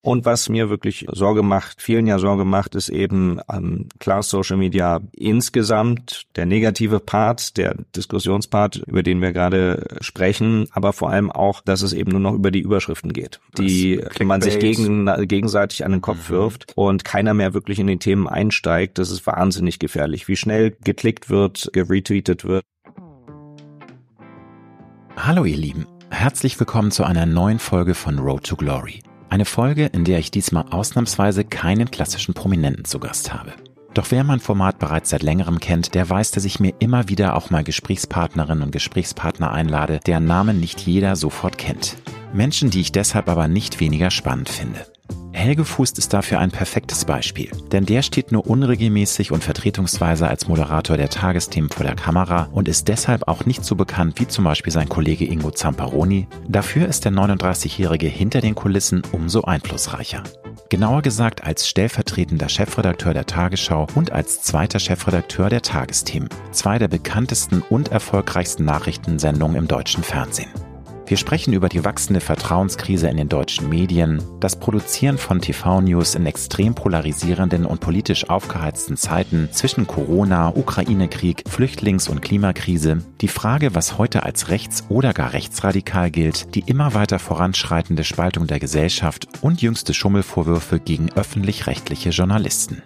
Und was mir wirklich Sorge macht, vielen ja Sorge macht, ist eben ähm, klar Social Media insgesamt, der negative Part, der Diskussionspart, über den wir gerade sprechen, aber vor allem auch, dass es eben nur noch über die Überschriften geht, die man sich gegen, gegenseitig an den Kopf mhm. wirft und keiner mehr wirklich in die Themen einsteigt. Das ist wahnsinnig gefährlich, wie schnell geklickt wird, geretweetet wird. Hallo ihr Lieben, herzlich willkommen zu einer neuen Folge von Road to Glory. Eine Folge, in der ich diesmal ausnahmsweise keinen klassischen Prominenten zu Gast habe. Doch wer mein Format bereits seit längerem kennt, der weiß, dass ich mir immer wieder auch mal Gesprächspartnerinnen und Gesprächspartner einlade, deren Namen nicht jeder sofort kennt. Menschen, die ich deshalb aber nicht weniger spannend finde. Helge Fußt ist dafür ein perfektes Beispiel, denn der steht nur unregelmäßig und vertretungsweise als Moderator der Tagesthemen vor der Kamera und ist deshalb auch nicht so bekannt wie zum Beispiel sein Kollege Ingo Zamparoni. Dafür ist der 39-Jährige hinter den Kulissen umso einflussreicher. Genauer gesagt als stellvertretender Chefredakteur der Tagesschau und als zweiter Chefredakteur der Tagesthemen, zwei der bekanntesten und erfolgreichsten Nachrichtensendungen im deutschen Fernsehen. Wir sprechen über die wachsende Vertrauenskrise in den deutschen Medien, das Produzieren von TV-News in extrem polarisierenden und politisch aufgeheizten Zeiten zwischen Corona, Ukraine-Krieg, Flüchtlings- und Klimakrise, die Frage, was heute als rechts- oder gar rechtsradikal gilt, die immer weiter voranschreitende Spaltung der Gesellschaft und jüngste Schummelvorwürfe gegen öffentlich-rechtliche Journalisten.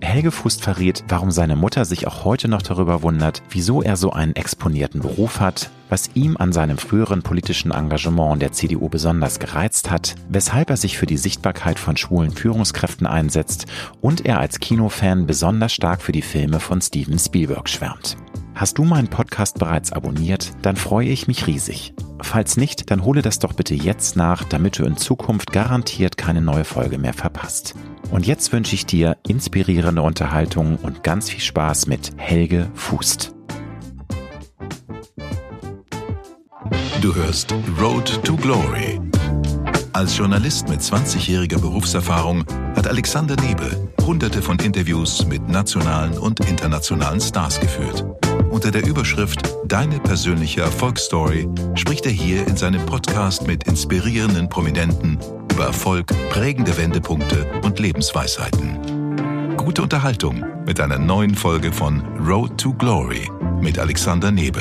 Helge Fust verrät, warum seine Mutter sich auch heute noch darüber wundert, wieso er so einen exponierten Beruf hat, was ihm an seinem früheren politischen Engagement der CDU besonders gereizt hat, weshalb er sich für die Sichtbarkeit von schwulen Führungskräften einsetzt und er als Kinofan besonders stark für die Filme von Steven Spielberg schwärmt. Hast du meinen Podcast bereits abonniert, dann freue ich mich riesig. Falls nicht, dann hole das doch bitte jetzt nach, damit du in Zukunft garantiert keine neue Folge mehr verpasst. Und jetzt wünsche ich dir inspirierende Unterhaltung und ganz viel Spaß mit Helge Fußt. Du hörst Road to Glory. Als Journalist mit 20-jähriger Berufserfahrung hat Alexander Nebe hunderte von Interviews mit nationalen und internationalen Stars geführt. Unter der Überschrift Deine persönliche Erfolgsstory spricht er hier in seinem Podcast mit inspirierenden Prominenten über Erfolg, prägende Wendepunkte und Lebensweisheiten. Gute Unterhaltung mit einer neuen Folge von Road to Glory mit Alexander Nebe.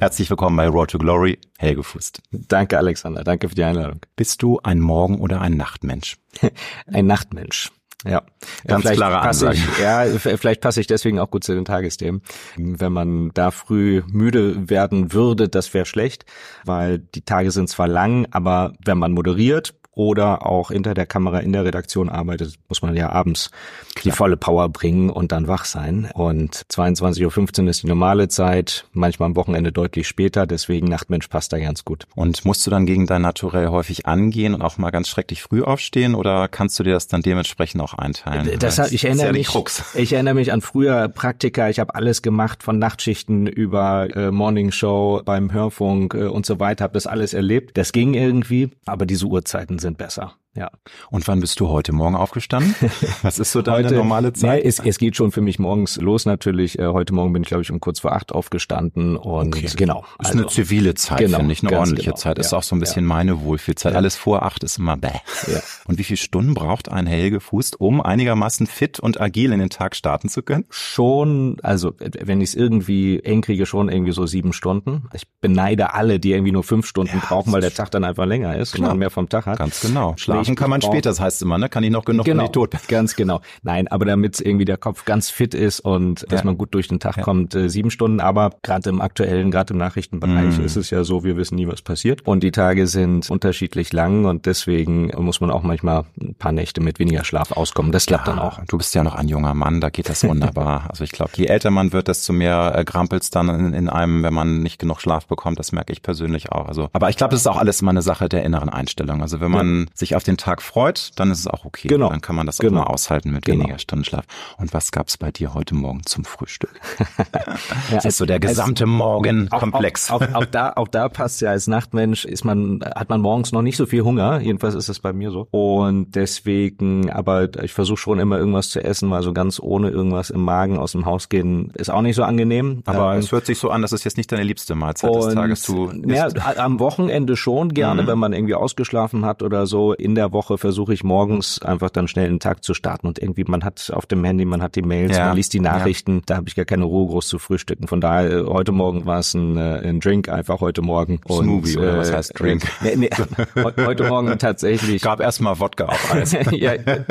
Herzlich willkommen bei Road to Glory, Helge Fust. Danke, Alexander. Danke für die Einladung. Bist du ein Morgen- oder ein Nachtmensch? ein Nachtmensch. Ja, ganz vielleicht klare Ansage. Ich, ja, vielleicht passe ich deswegen auch gut zu den Tagesthemen. Wenn man da früh müde werden würde, das wäre schlecht, weil die Tage sind zwar lang, aber wenn man moderiert oder auch hinter der Kamera in der Redaktion arbeitet, muss man ja abends Klar. die volle Power bringen und dann wach sein. Und 22.15 Uhr ist die normale Zeit, manchmal am Wochenende deutlich später, deswegen Nachtmensch passt da ganz gut. Und musst du dann gegen dein Naturell häufig angehen und auch mal ganz schrecklich früh aufstehen oder kannst du dir das dann dementsprechend auch einteilen? Das, ich erinnere mich, ich erinnere mich an früher Praktika, ich habe alles gemacht von Nachtschichten über äh, Morningshow beim Hörfunk äh, und so weiter, habe das alles erlebt. Das ging irgendwie, aber diese Uhrzeiten sind besser. Ja. Und wann bist du heute Morgen aufgestanden? Was ist so deine heute, normale Zeit? Nee, es, es geht schon für mich morgens los natürlich. Äh, heute Morgen bin ich, glaube ich, um kurz vor acht aufgestanden und okay. genau. Ist also, eine zivile Zeit, genau, finde ich, eine ordentliche genau. Zeit. Ist ja, auch so ein bisschen ja. meine Wohlfühlzeit. Ja. Alles vor acht ist immer bäh. Ja. Und wie viele Stunden braucht ein Helge Fuß, um einigermaßen fit und agil in den Tag starten zu können? Schon, also wenn ich es irgendwie eng kriege, schon irgendwie so sieben Stunden. Ich beneide alle, die irgendwie nur fünf Stunden brauchen, weil der Tag dann einfach länger ist Klar. und man mehr vom Tag hat. Ganz genau. Schlafen Schlafen kann man später, das heißt immer, ne? Kann ich noch genug, genau, bin. Ganz genau. Nein, aber damit irgendwie der Kopf ganz fit ist und dass man gut durch den Tag ja. kommt, äh, sieben Stunden. Aber gerade im aktuellen, gerade im Nachrichtenbereich mm. ist es ja so, wir wissen nie, was passiert. Und die Tage sind unterschiedlich lang und deswegen muss man auch manchmal ein paar Nächte mit weniger Schlaf auskommen. Das klappt ja, dann auch. Du bist ja noch ein junger Mann, da geht das wunderbar. also ich glaube, je älter man wird, desto mehr äh, dann in, in einem, wenn man nicht genug Schlaf bekommt. Das merke ich persönlich auch. Also, aber ich glaube, das ist auch alles immer eine Sache der inneren Einstellung. Also wenn man sich auf den den Tag freut, dann ist es auch okay. Genau. Dann kann man das genau. auch mal aushalten mit genau. weniger Stunden Schlaf. Und was gab's bei dir heute Morgen zum Frühstück? ja, das ist so der gesamte Morgenkomplex. Auch, auch, auch, da, auch da passt ja als Nachtmensch ist man, hat man morgens noch nicht so viel Hunger. Jedenfalls ist es bei mir so. Und deswegen, aber ich versuche schon immer irgendwas zu essen, weil so ganz ohne irgendwas im Magen aus dem Haus gehen ist auch nicht so angenehm. Aber ähm, es hört sich so an, dass es jetzt nicht deine liebste Mahlzeit des Tages zu ja, am Wochenende schon gerne, mhm. wenn man irgendwie ausgeschlafen hat oder so. In der Woche versuche ich morgens einfach dann schnell einen Tag zu starten und irgendwie man hat auf dem Handy, man hat die Mails, ja. man liest die Nachrichten. Ja. Da habe ich gar keine Ruhe groß zu frühstücken. Von daher äh, heute Morgen war es ein, äh, ein Drink einfach heute Morgen. Smoothie und, oder was äh, heißt Drink? Nee, nee, heute Morgen tatsächlich. Gab erstmal Wodka auf Eis. ja, äh,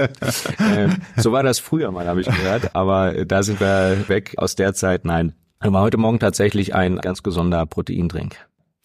so war das früher mal, habe ich gehört. Aber da sind wir weg aus der Zeit. Nein, war heute Morgen tatsächlich ein ganz gesunder Proteindrink.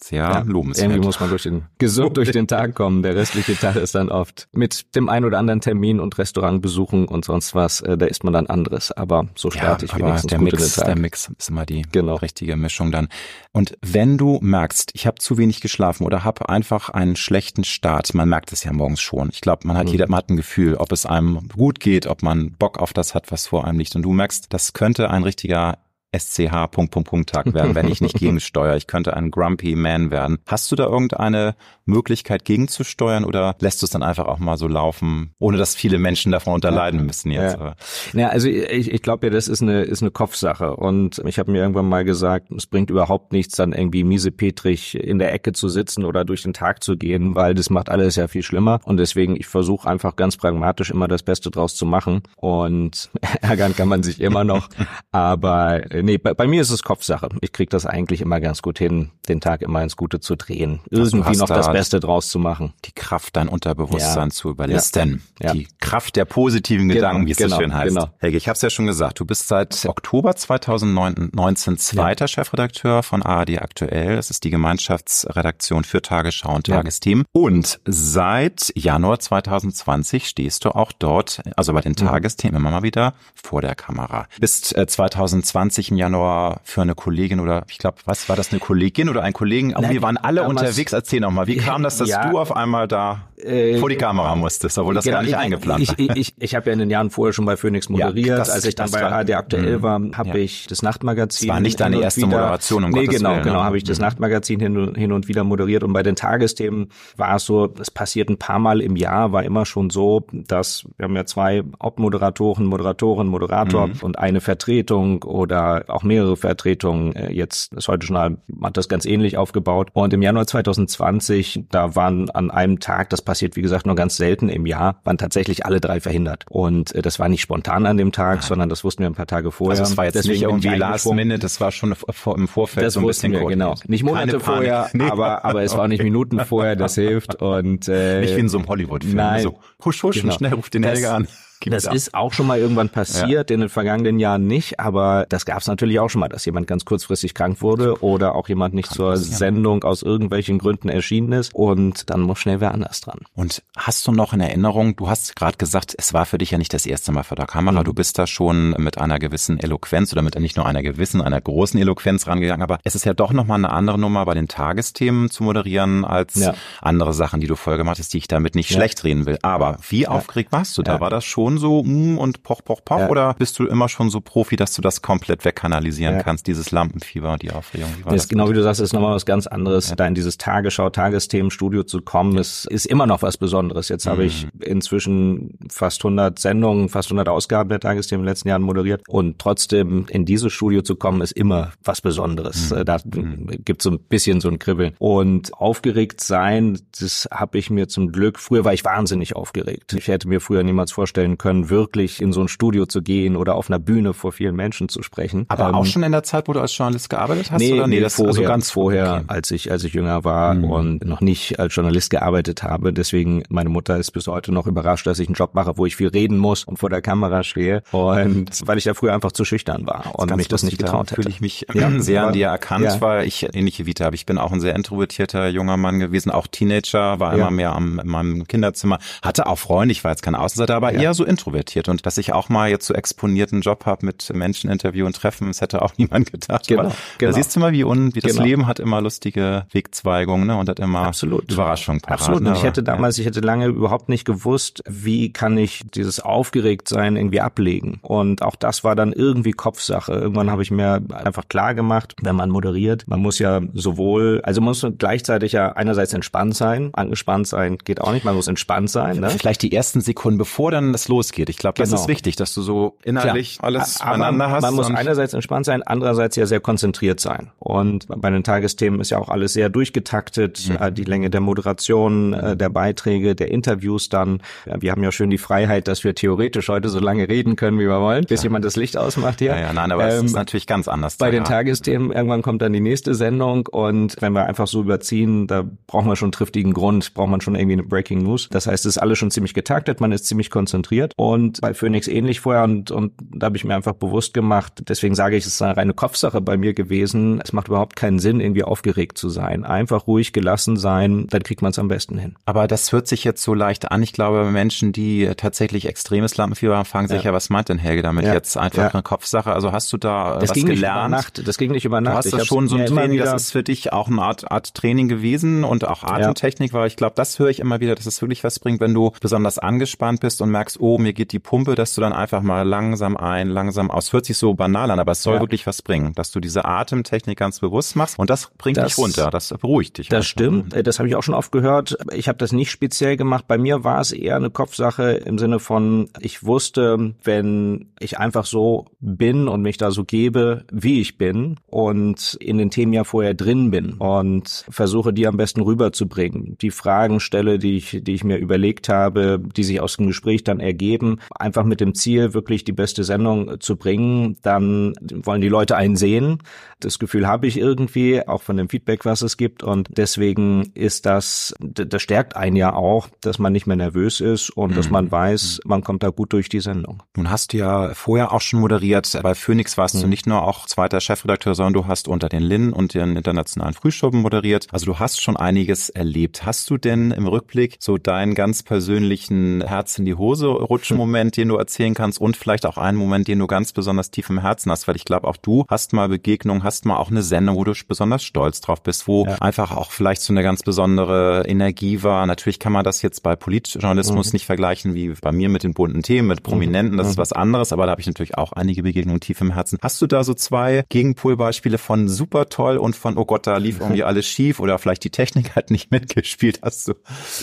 Sehr ja, lobenswert. Irgendwie muss man durch den, gesund durch den Tag kommen. Der restliche Tag ist dann oft mit dem ein oder anderen Termin und Restaurantbesuchen und sonst was, äh, da isst man dann anderes. Aber so starte ja, ich wenigstens der Mix. Der Mix ist immer die genau. richtige Mischung dann. Und wenn du merkst, ich habe zu wenig geschlafen oder habe einfach einen schlechten Start, man merkt es ja morgens schon. Ich glaube, man hat mhm. jeder man hat ein Gefühl, ob es einem gut geht, ob man Bock auf das hat, was vor einem liegt. Und du merkst, das könnte ein richtiger SCH Punkt Punkt Punkt Tag werden, wenn ich nicht gegensteuere. Ich könnte ein Grumpy Man werden. Hast du da irgendeine Möglichkeit gegenzusteuern oder lässt du es dann einfach auch mal so laufen, ohne dass viele Menschen davon unterleiden müssen jetzt? Ja, ja also ich, ich glaube ja, das ist eine ist eine Kopfsache und ich habe mir irgendwann mal gesagt, es bringt überhaupt nichts, dann irgendwie miesepetrig in der Ecke zu sitzen oder durch den Tag zu gehen, weil das macht alles ja viel schlimmer und deswegen ich versuche einfach ganz pragmatisch immer das Beste draus zu machen und ärgern kann man sich immer noch, aber nee, bei, bei, mir ist es Kopfsache. Ich kriege das eigentlich immer ganz gut hin, den Tag immer ins Gute zu drehen. Irgendwie noch das Beste draus zu machen. Die Kraft, dein Unterbewusstsein ja. zu überlisten. Ja. Die Kraft der positiven genau, Gedanken, wie es genau, so schön heißt. Genau. Helge, ich habe es ja schon gesagt, du bist seit Oktober 2019 zweiter ja. Chefredakteur von ARD Aktuell. Das ist die Gemeinschaftsredaktion für Tagesschau und Tagesthemen. Und seit Januar 2020 stehst du auch dort, also bei den mhm. Tagesthemen immer mal wieder vor der Kamera. Bist äh, 2020 im Januar für eine Kollegin oder ich glaube, was war das, eine Kollegin oder ein Kollegen? Aber wir waren alle unterwegs. Erzähl noch mal, wie kam das, dass ja, du auf einmal da äh, vor die Kamera musstest, obwohl das genau, gar nicht eingeplant war? Ich, ich, ich habe ja in den Jahren vorher schon bei Phoenix moderiert. Ja, das, Als ich dann bei ARD aktuell mhm. war, habe ja. ich das Nachtmagazin. Das war nicht deine erste wieder, Moderation, um Nee, Gottes genau, Willen, genau, ne? habe ich das mhm. Nachtmagazin hin, hin und wieder moderiert und bei den Tagesthemen war es so, es passiert ein paar Mal im Jahr, war immer schon so, dass wir haben ja zwei Hauptmoderatoren, Moderatorin, Moderator mhm. und eine Vertretung oder auch mehrere Vertretungen. Äh, jetzt das heute Journal hat das ganz ähnlich aufgebaut. Und im Januar 2020, da waren an einem Tag, das passiert wie gesagt nur ganz selten im Jahr, waren tatsächlich alle drei verhindert. Und äh, das war nicht spontan an dem Tag, Nein. sondern das wussten wir ein paar Tage vorher. Also es war jetzt Deswegen nicht irgendwie Last Minute, das war schon im Vorfeld das so ein bisschen wir, genau. Nicht Monate vorher, nee. aber aber es war nicht Minuten vorher, das hilft. Und äh, nicht wie in so einem Hollywood-Film. Nein. So, husch, husch, genau. schnell ruft den Helge an. Das ist auch schon mal irgendwann passiert, ja. in den vergangenen Jahren nicht, aber das gab es natürlich auch schon mal, dass jemand ganz kurzfristig krank wurde oder auch jemand nicht Kann zur Sendung aus irgendwelchen Gründen erschienen ist und dann muss schnell wer anders dran. Und hast du noch in Erinnerung, du hast gerade gesagt, es war für dich ja nicht das erste Mal vor der Kamera, mhm. du bist da schon mit einer gewissen Eloquenz oder mit nicht nur einer gewissen, einer großen Eloquenz rangegangen, aber es ist ja doch nochmal eine andere Nummer bei den Tagesthemen zu moderieren als ja. andere Sachen, die du voll gemacht hast, die ich damit nicht ja. schlecht reden will. Aber wie aufgeregt warst du? Da war das schon schon so mm, und poch, poch, poch? Ja. Oder bist du immer schon so Profi, dass du das komplett wegkanalisieren ja. kannst, dieses Lampenfieber, die Aufregung? Wie das, das genau wie du sagst, ist nochmal was ganz anderes. Ja. Da in dieses Tagesschau, Tagesthemenstudio zu kommen, ist, ist immer noch was Besonderes. Jetzt mhm. habe ich inzwischen fast 100 Sendungen, fast 100 Ausgaben der Tagesthemen in den letzten Jahren moderiert und trotzdem in dieses Studio zu kommen, ist immer was Besonderes. Mhm. Da mhm. gibt so ein bisschen so ein Kribbeln. Und aufgeregt sein, das habe ich mir zum Glück, früher war ich wahnsinnig aufgeregt. Ich hätte mir früher niemals vorstellen können, wirklich in so ein Studio zu gehen oder auf einer Bühne vor vielen Menschen zu sprechen. Aber ähm, auch schon in der Zeit, wo du als Journalist gearbeitet hast? Nee, oder? nee, nee das also vorher, also ganz vorher, okay. als ich als ich jünger war mhm. und noch nicht als Journalist gearbeitet habe. Deswegen meine Mutter ist bis heute noch überrascht, dass ich einen Job mache, wo ich viel reden muss und vor der Kamera stehe. Und weil ich ja früher einfach zu schüchtern war und mich das nicht getraut hätte. Fühle ich mich ja, sehr an dir erkannt, ja. weil ich ähnliche Vita habe. Ich bin auch ein sehr introvertierter junger Mann gewesen, auch Teenager, war ja. immer mehr am, in meinem Kinderzimmer, hatte auch Freunde, ich war jetzt kein Außenseiter, aber eher so introvertiert und dass ich auch mal jetzt so exponierten Job habe mit Menschen interviewen, treffen, das hätte auch niemand gedacht. Genau, Aber genau. Da siehst du mal, wie, un, wie das genau. Leben hat immer lustige Wegzweigungen ne, und hat immer Absolut. Überraschungen parat. Absolut. Und ich hätte damals, ja. ich hätte lange überhaupt nicht gewusst, wie kann ich dieses Aufgeregtsein irgendwie ablegen. Und auch das war dann irgendwie Kopfsache. Irgendwann habe ich mir einfach klar gemacht, wenn man moderiert, man muss ja sowohl, also muss gleichzeitig ja einerseits entspannt sein, angespannt sein geht auch nicht, man muss entspannt sein. Ne? Vielleicht die ersten Sekunden, bevor dann das losgeht. Ich glaube, das genau. ist wichtig, dass du so innerlich Klar. alles beieinander hast. Man muss einerseits entspannt sein, andererseits ja sehr konzentriert sein. Und bei den Tagesthemen ist ja auch alles sehr durchgetaktet, mhm. die Länge der Moderation, äh, der Beiträge, der Interviews dann. Wir haben ja schön die Freiheit, dass wir theoretisch heute so lange reden können, wie wir wollen, bis jemand das Licht ausmacht hier. Ja, ja nein, aber ähm, es ist natürlich ganz anders. Bei den Tagesthemen, irgendwann kommt dann die nächste Sendung und wenn wir einfach so überziehen, da brauchen wir schon einen triftigen Grund, braucht man schon irgendwie eine Breaking News. Das heißt, es ist alles schon ziemlich getaktet, man ist ziemlich konzentriert und bei Phoenix ähnlich vorher und, und da habe ich mir einfach bewusst gemacht, deswegen sage ich, es ist eine reine Kopfsache bei mir gewesen. Es macht überhaupt keinen Sinn, irgendwie aufgeregt zu sein. Einfach ruhig gelassen sein, dann kriegt man es am besten hin. Aber das hört sich jetzt so leicht an. Ich glaube, Menschen, die tatsächlich extremes Lampenfieber haben, fragen sich ja, was meint denn Helge damit ja. jetzt? Einfach ja. eine Kopfsache. Also hast du da das was ging gelernt? Nicht über Nacht. Das ging nicht über Nacht. Du hast das schon so ein Training, das ist für dich auch eine Art, Art Training gewesen und auch Atemtechnik, weil ich glaube, das höre ich immer wieder, dass es wirklich was bringt, wenn du besonders angespannt bist und merkst, oh, mir geht die Pumpe, dass du dann einfach mal langsam ein, langsam aus. Hört sich so banal an, aber es soll ja. wirklich was bringen, dass du diese Atemtechnik ganz bewusst machst und das bringt das, dich runter, das beruhigt dich. Das einfach. stimmt, äh, das habe ich auch schon oft gehört. Ich habe das nicht speziell gemacht. Bei mir war es eher eine Kopfsache im Sinne von, ich wusste, wenn ich einfach so bin und mich da so gebe, wie ich bin und in den Themen ja vorher drin bin und versuche die am besten rüberzubringen, die Fragen stelle, die ich, die ich mir überlegt habe, die sich aus dem Gespräch dann ergeben, einfach mit dem Ziel, wirklich die beste Sendung zu bringen, dann wollen die Leute einen sehen. Das Gefühl habe ich irgendwie, auch von dem Feedback, was es gibt. Und deswegen ist das, das stärkt einen ja auch, dass man nicht mehr nervös ist und mhm. dass man weiß, man kommt da gut durch die Sendung. Nun hast du ja vorher auch schon moderiert. Bei Phoenix warst mhm. du nicht nur auch zweiter Chefredakteur, sondern du hast unter den Linden und den internationalen Frühschoppen moderiert. Also du hast schon einiges erlebt. Hast du denn im Rückblick so deinen ganz persönlichen Herz in die Hose rutschen Moment, den du erzählen kannst und vielleicht auch einen Moment, den du ganz besonders tief im Herzen hast, weil ich glaube auch du hast mal Begegnungen, hast mal auch eine Sendung, wo du besonders stolz drauf bist, wo ja. einfach auch vielleicht so eine ganz besondere Energie war. Natürlich kann man das jetzt bei Politjournalismus mhm. nicht vergleichen wie bei mir mit den bunten Themen, mit Prominenten, das mhm. ist was anderes, aber da habe ich natürlich auch einige Begegnungen tief im Herzen. Hast du da so zwei Gegenpolbeispiele von super toll und von, oh Gott, da lief irgendwie alles schief oder vielleicht die Technik hat nicht mitgespielt? Hast du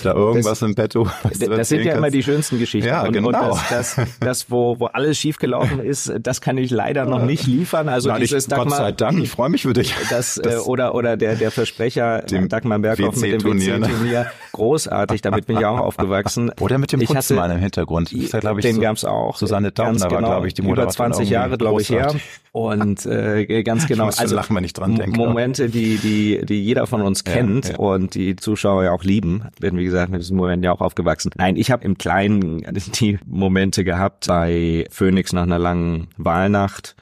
da irgendwas das, im Petto? Das sind ja kannst? immer die schönsten Geschichten. Ja, und, genau. Und das, das, das, wo, wo alles schief gelaufen ist, das kann ich leider noch nicht liefern. Also Nein, dieses ich, Dagmar, Gott sei Dank, ich freue mich für dich. Das, das äh, oder oder der der Versprecher dem Dagmar Berghoff mit dem WC-Turnier, großartig. Damit bin ich auch aufgewachsen. Oder mit dem Putzmann im Hintergrund. Das ja, ich, den so, gab's auch. Susanne Daum, da war genau, glaube ich die Über 20 Jahre glaube ich her. Und äh, ganz genau. Ich also lachen, wenn ich dran denke. Momente, die die die jeder von uns kennt ja, ja. und die Zuschauer ja auch lieben. Bin wie gesagt mit diesen Momenten ja auch aufgewachsen. Nein, ich habe im Kleinen die Momente gehabt bei Phoenix nach einer langen Wahlnacht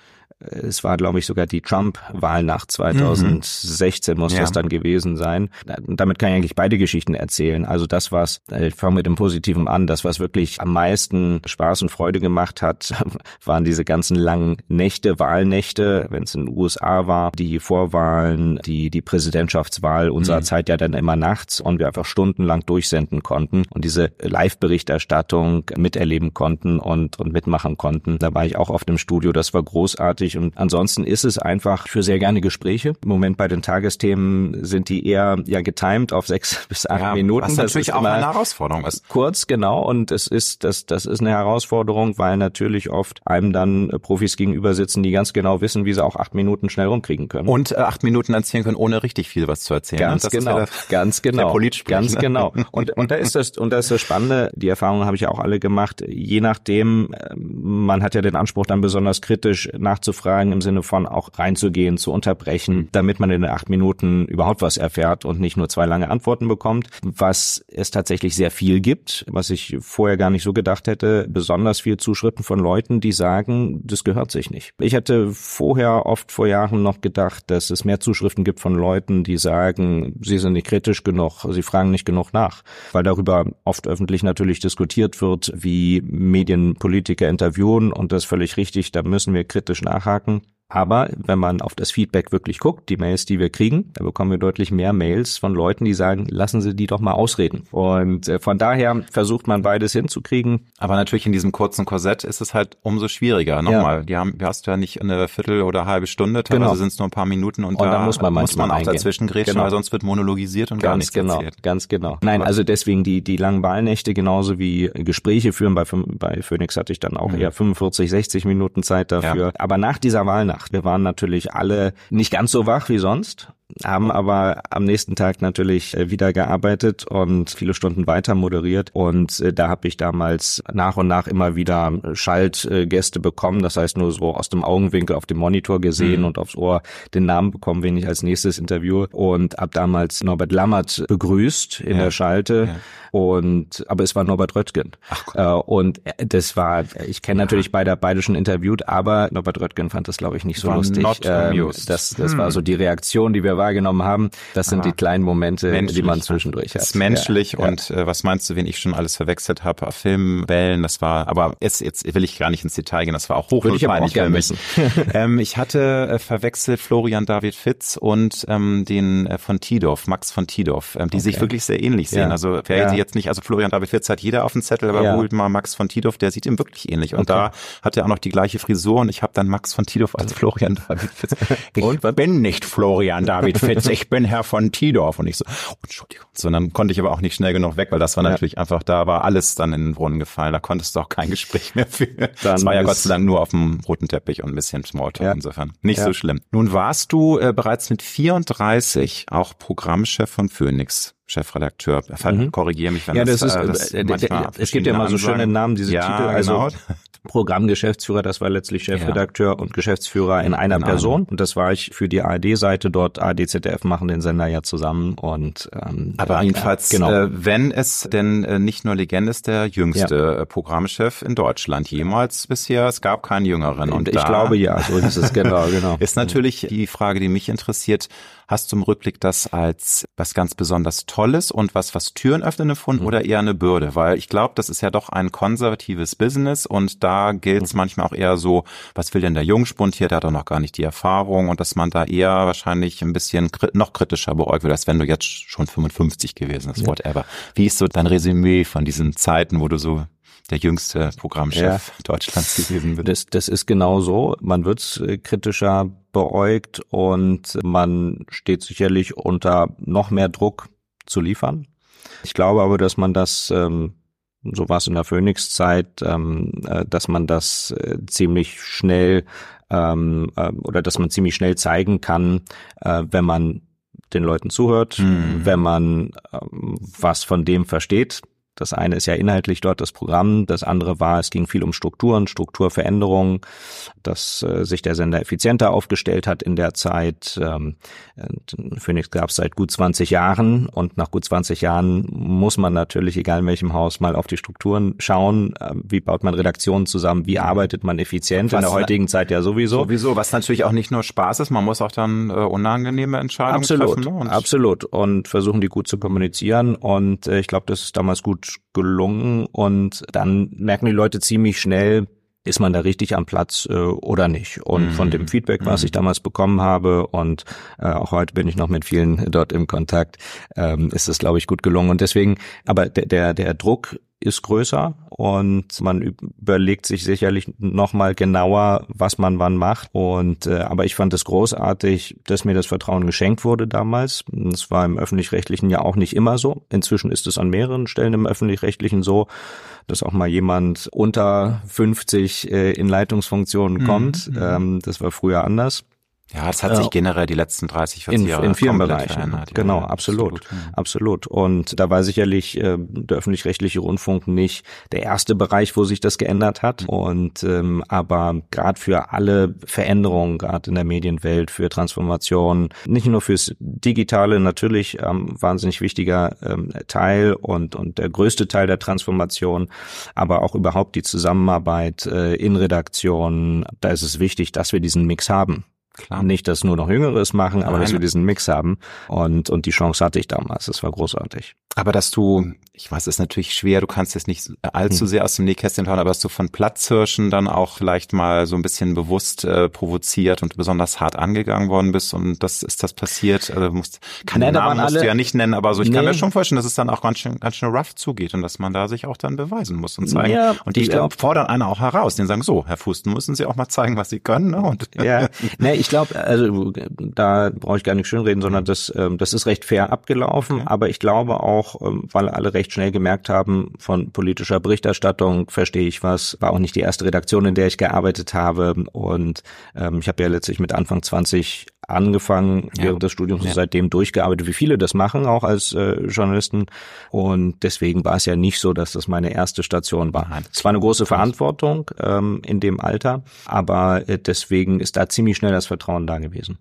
es war, glaube ich, sogar die Trump-Wahlnacht 2016 mhm. muss ja. das dann gewesen sein. Damit kann ich eigentlich beide Geschichten erzählen. Also das, was, ich fange mit dem Positiven an, das, was wirklich am meisten Spaß und Freude gemacht hat, waren diese ganzen langen Nächte, Wahlnächte, wenn es in den USA war, die Vorwahlen, die, die Präsidentschaftswahl unserer mhm. Zeit ja dann immer nachts und wir einfach stundenlang durchsenden konnten und diese Live-Berichterstattung miterleben konnten und, und mitmachen konnten. Da war ich auch oft im Studio, das war großartig wichtig. Und ansonsten ist es einfach für sehr gerne Gespräche. Im Moment bei den Tagesthemen sind die eher ja getimed auf sechs bis acht ja, Minuten. Was das natürlich auch eine Herausforderung ist. Kurz, genau. Und es ist, das, das ist eine Herausforderung, weil natürlich oft einem dann Profis gegenüber sitzen, die ganz genau wissen, wie sie auch acht Minuten schnell rumkriegen können. Und äh, acht Minuten erzählen können, ohne richtig viel was zu erzählen. Ganz genau. Ja ganz genau. Ganz ne? genau. Und, und da ist das, und da ist das Spannende, die Erfahrungen habe ich ja auch alle gemacht, je nachdem, äh, man hat ja den Anspruch dann besonders kritisch nachzufragen, nachzufragen im Sinne von auch reinzugehen, zu unterbrechen, mhm. damit man in den acht Minuten überhaupt was erfährt und nicht nur zwei lange Antworten bekommt, was es tatsächlich sehr viel gibt, was ich vorher gar nicht so gedacht hätte, besonders viel Zuschriften von Leuten, die sagen, das gehört sich nicht. Ich hatte vorher oft vor Jahren noch gedacht, dass es mehr Zuschriften gibt von Leuten, die sagen, sie sind nicht kritisch genug, sie fragen nicht genug nach, weil darüber oft öffentlich natürlich diskutiert wird, wie Medienpolitiker interviewen und das völlig richtig, da müssen wir kritisch nachhaken. Aber wenn man auf das Feedback wirklich guckt, die Mails, die wir kriegen, da bekommen wir deutlich mehr Mails von Leuten, die sagen, lassen Sie die doch mal ausreden. Und äh, von daher versucht man beides hinzukriegen. Aber natürlich in diesem kurzen Korsett ist es halt umso schwieriger. Nochmal, ja. die haben, du hast ja nicht eine Viertel oder halbe Stunde, teilweise genau. sind es nur ein paar Minuten und, und da muss man, muss man auch eingehen. dazwischen grätschen, genau. weil sonst wird monologisiert und ganz gar nichts genau, erzählt. Ganz genau. Nein, also deswegen die, die langen Wahlnächte genauso wie Gespräche führen. Bei, bei Phoenix hatte ich dann auch mhm. eher 45, 60 Minuten Zeit dafür. Ja. Aber nach dieser Wahlnacht, wir waren natürlich natürlich alle nicht ganz so wach wie sonst haben aber am nächsten Tag natürlich äh, wieder gearbeitet und viele Stunden weiter moderiert. Und äh, da habe ich damals nach und nach immer wieder Schaltgäste bekommen. Das heißt nur so aus dem Augenwinkel auf dem Monitor gesehen mhm. und aufs Ohr den Namen bekommen, wen ich als nächstes interview. Und habe damals Norbert Lammert begrüßt in ja. der Schalte. Ja. Und aber es war Norbert Röttgen. Ach, äh, und das war, ich kenne ja. natürlich beide beide schon interviewt, aber Norbert Röttgen fand das glaube ich nicht so war lustig. Ähm, das das hm. war so die Reaktion, die wir wahrgenommen haben. Das sind Aha. die kleinen Momente, menschlich. die man zwischendurch hat. Das ist menschlich ja. und äh, was meinst du, wen ich schon alles verwechselt habe? Filmwellen, das war, aber jetzt, jetzt will ich gar nicht ins Detail gehen, das war auch hochnotpeinlich für mich. ähm, ich hatte äh, verwechselt Florian David Fitz und ähm, den äh, von Tidorf, Max von Tidorf, ähm, die okay. sich wirklich sehr ähnlich sehen. Ja. Also wer ja. jetzt nicht, also Florian David Fitz hat jeder auf dem Zettel, aber ja. holt mal Max von Tidorf, der sieht ihm wirklich ähnlich. Und okay. da hat er auch noch die gleiche Frisur und ich habe dann Max von Tidorf als Florian David Fitz. Ich und, bin nicht Florian David Fitz, ich bin Herr von Tidorf. Und ich so, oh, Entschuldigung. So, und dann konnte ich aber auch nicht schnell genug weg, weil das war ja. natürlich einfach, da war alles dann in den Brunnen gefallen. Da konntest du auch kein Gespräch mehr führen. Das war ja Gott sei Dank nur auf dem roten Teppich und ein bisschen Smalltalk. Ja. Insofern nicht ja. so schlimm. Nun warst du äh, bereits mit 34 auch Programmchef von Phoenix. Chefredakteur. Mhm. Korrigiere mich, wenn ja, das, das ist. Äh, das äh, es gibt ja immer so schöne Namen, diese ja, Titel. Also genau. Programmgeschäftsführer, das war letztlich Chefredakteur ja. und Geschäftsführer in einer in Person. Und das war ich für die ARD-Seite dort. ARD, ZDF machen den Sender ja zusammen. Und ähm, Aber äh, jedenfalls, genau. äh, wenn es denn äh, nicht nur Legende ist, der jüngste ja. Äh, Programmchef in Deutschland jemals bisher. Es gab keinen jüngeren. Und ich glaube ja, so ist es genau, genau. Ist natürlich die Frage, die mich interessiert. Hast du im Rückblick das als was ganz besonders Tolles und was, was Türen öffnen empfunden mhm. oder eher eine Bürde? Weil ich glaube, das ist ja doch ein konservatives Business und da gilt es mhm. manchmal auch eher so, was will denn der Jungspund hier, der hat doch noch gar nicht die Erfahrung und dass man da eher wahrscheinlich ein bisschen noch kritischer beäugt wird, als wenn du jetzt schon 55 gewesen bist, ja. whatever. Wie ist so dein Resümee von diesen Zeiten, wo du so der jüngste Programmchef ja. Deutschlands gewesen wird. Das, das ist genau so. Man wird äh, kritischer beäugt und man steht sicherlich unter noch mehr Druck zu liefern. Ich glaube aber, dass man das, ähm, so war es in der Phoenix-Zeit, ähm, äh, dass man das äh, ziemlich schnell ähm, äh, oder dass man ziemlich schnell zeigen kann, äh, wenn man den Leuten zuhört, mhm. wenn man was von dem versteht, das eine ist ja inhaltlich dort das Programm, das andere war, es ging viel um Strukturen, Strukturveränderungen, dass äh, sich der Sender effizienter aufgestellt hat in der Zeit. Ähm, Phoenix gab es seit gut 20 Jahren und nach gut 20 Jahren muss man natürlich, egal in welchem Haus, mal auf die Strukturen schauen. Äh, wie baut man Redaktionen zusammen? Wie arbeitet man effizient? Was in der heutigen Zeit ja sowieso. Sowieso, was natürlich auch nicht nur Spaß ist, man muss auch dann äh, unangenehme Entscheidungen absolut, treffen. Ne? Absolut. Und versuchen die gut zu kommunizieren. Und äh, ich glaube, das ist damals gut gelungen und dann merken die Leute ziemlich schnell, ist man da richtig am Platz äh, oder nicht. Und mhm. von dem Feedback, was mhm. ich damals bekommen habe und äh, auch heute bin ich noch mit vielen dort im Kontakt, ähm, ist es, glaube ich, gut gelungen. Und deswegen, aber der, der, der Druck ist größer und man überlegt sich sicherlich nochmal genauer, was man wann macht. Und äh, aber ich fand es großartig, dass mir das Vertrauen geschenkt wurde damals. Das war im öffentlich-rechtlichen ja auch nicht immer so. Inzwischen ist es an mehreren Stellen im öffentlich-rechtlichen so, dass auch mal jemand unter 50 äh, in Leitungsfunktionen kommt. Mhm. Ähm, das war früher anders. Ja, es hat sich generell die letzten 30, 40 in, Jahre in vielen Bereichen. Verändert. Genau, ja, absolut, absolut, absolut. Und da war sicherlich äh, der öffentlich-rechtliche Rundfunk nicht der erste Bereich, wo sich das geändert hat. Und ähm, aber gerade für alle Veränderungen, gerade in der Medienwelt, für Transformation, nicht nur fürs Digitale natürlich ähm, wahnsinnig wichtiger ähm, Teil und und der größte Teil der Transformation, aber auch überhaupt die Zusammenarbeit äh, in Redaktionen. Da ist es wichtig, dass wir diesen Mix haben. Klar. Nicht, dass nur noch Jüngeres machen, aber Nein. dass wir diesen Mix haben. Und, und die Chance hatte ich damals. Das war großartig. Aber dass du, ich weiß, es ist natürlich schwer, du kannst jetzt nicht allzu hm. sehr aus dem Nähkästchen schauen, aber dass du von Platzhirschen dann auch vielleicht mal so ein bisschen bewusst äh, provoziert und besonders hart angegangen worden bist und das ist das passiert. Also musst, keine Nein, Namen musst alle, du ja nicht nennen, aber so ich nee. kann mir schon vorstellen, dass es dann auch ganz schön, ganz schön rough zugeht und dass man da sich auch dann beweisen muss und zeigen. Ja, und die glaub, fordern einer auch heraus, den sagen so, Herr Fusten, müssen Sie auch mal zeigen, was Sie können. Ne? Und ja, nee, ich glaube, also da brauche ich gar nicht schönreden, sondern das, ähm, das ist recht fair abgelaufen, okay. aber ich glaube auch auch, ähm, weil alle recht schnell gemerkt haben, von politischer Berichterstattung verstehe ich was. War auch nicht die erste Redaktion, in der ich gearbeitet habe. Und ähm, ich habe ja letztlich mit Anfang 20 angefangen ja. während des Studiums ja. und seitdem durchgearbeitet, wie viele das machen, auch als äh, Journalisten. Und deswegen war es ja nicht so, dass das meine erste Station war. Es war eine große Verantwortung ähm, in dem Alter, aber äh, deswegen ist da ziemlich schnell das Vertrauen da gewesen.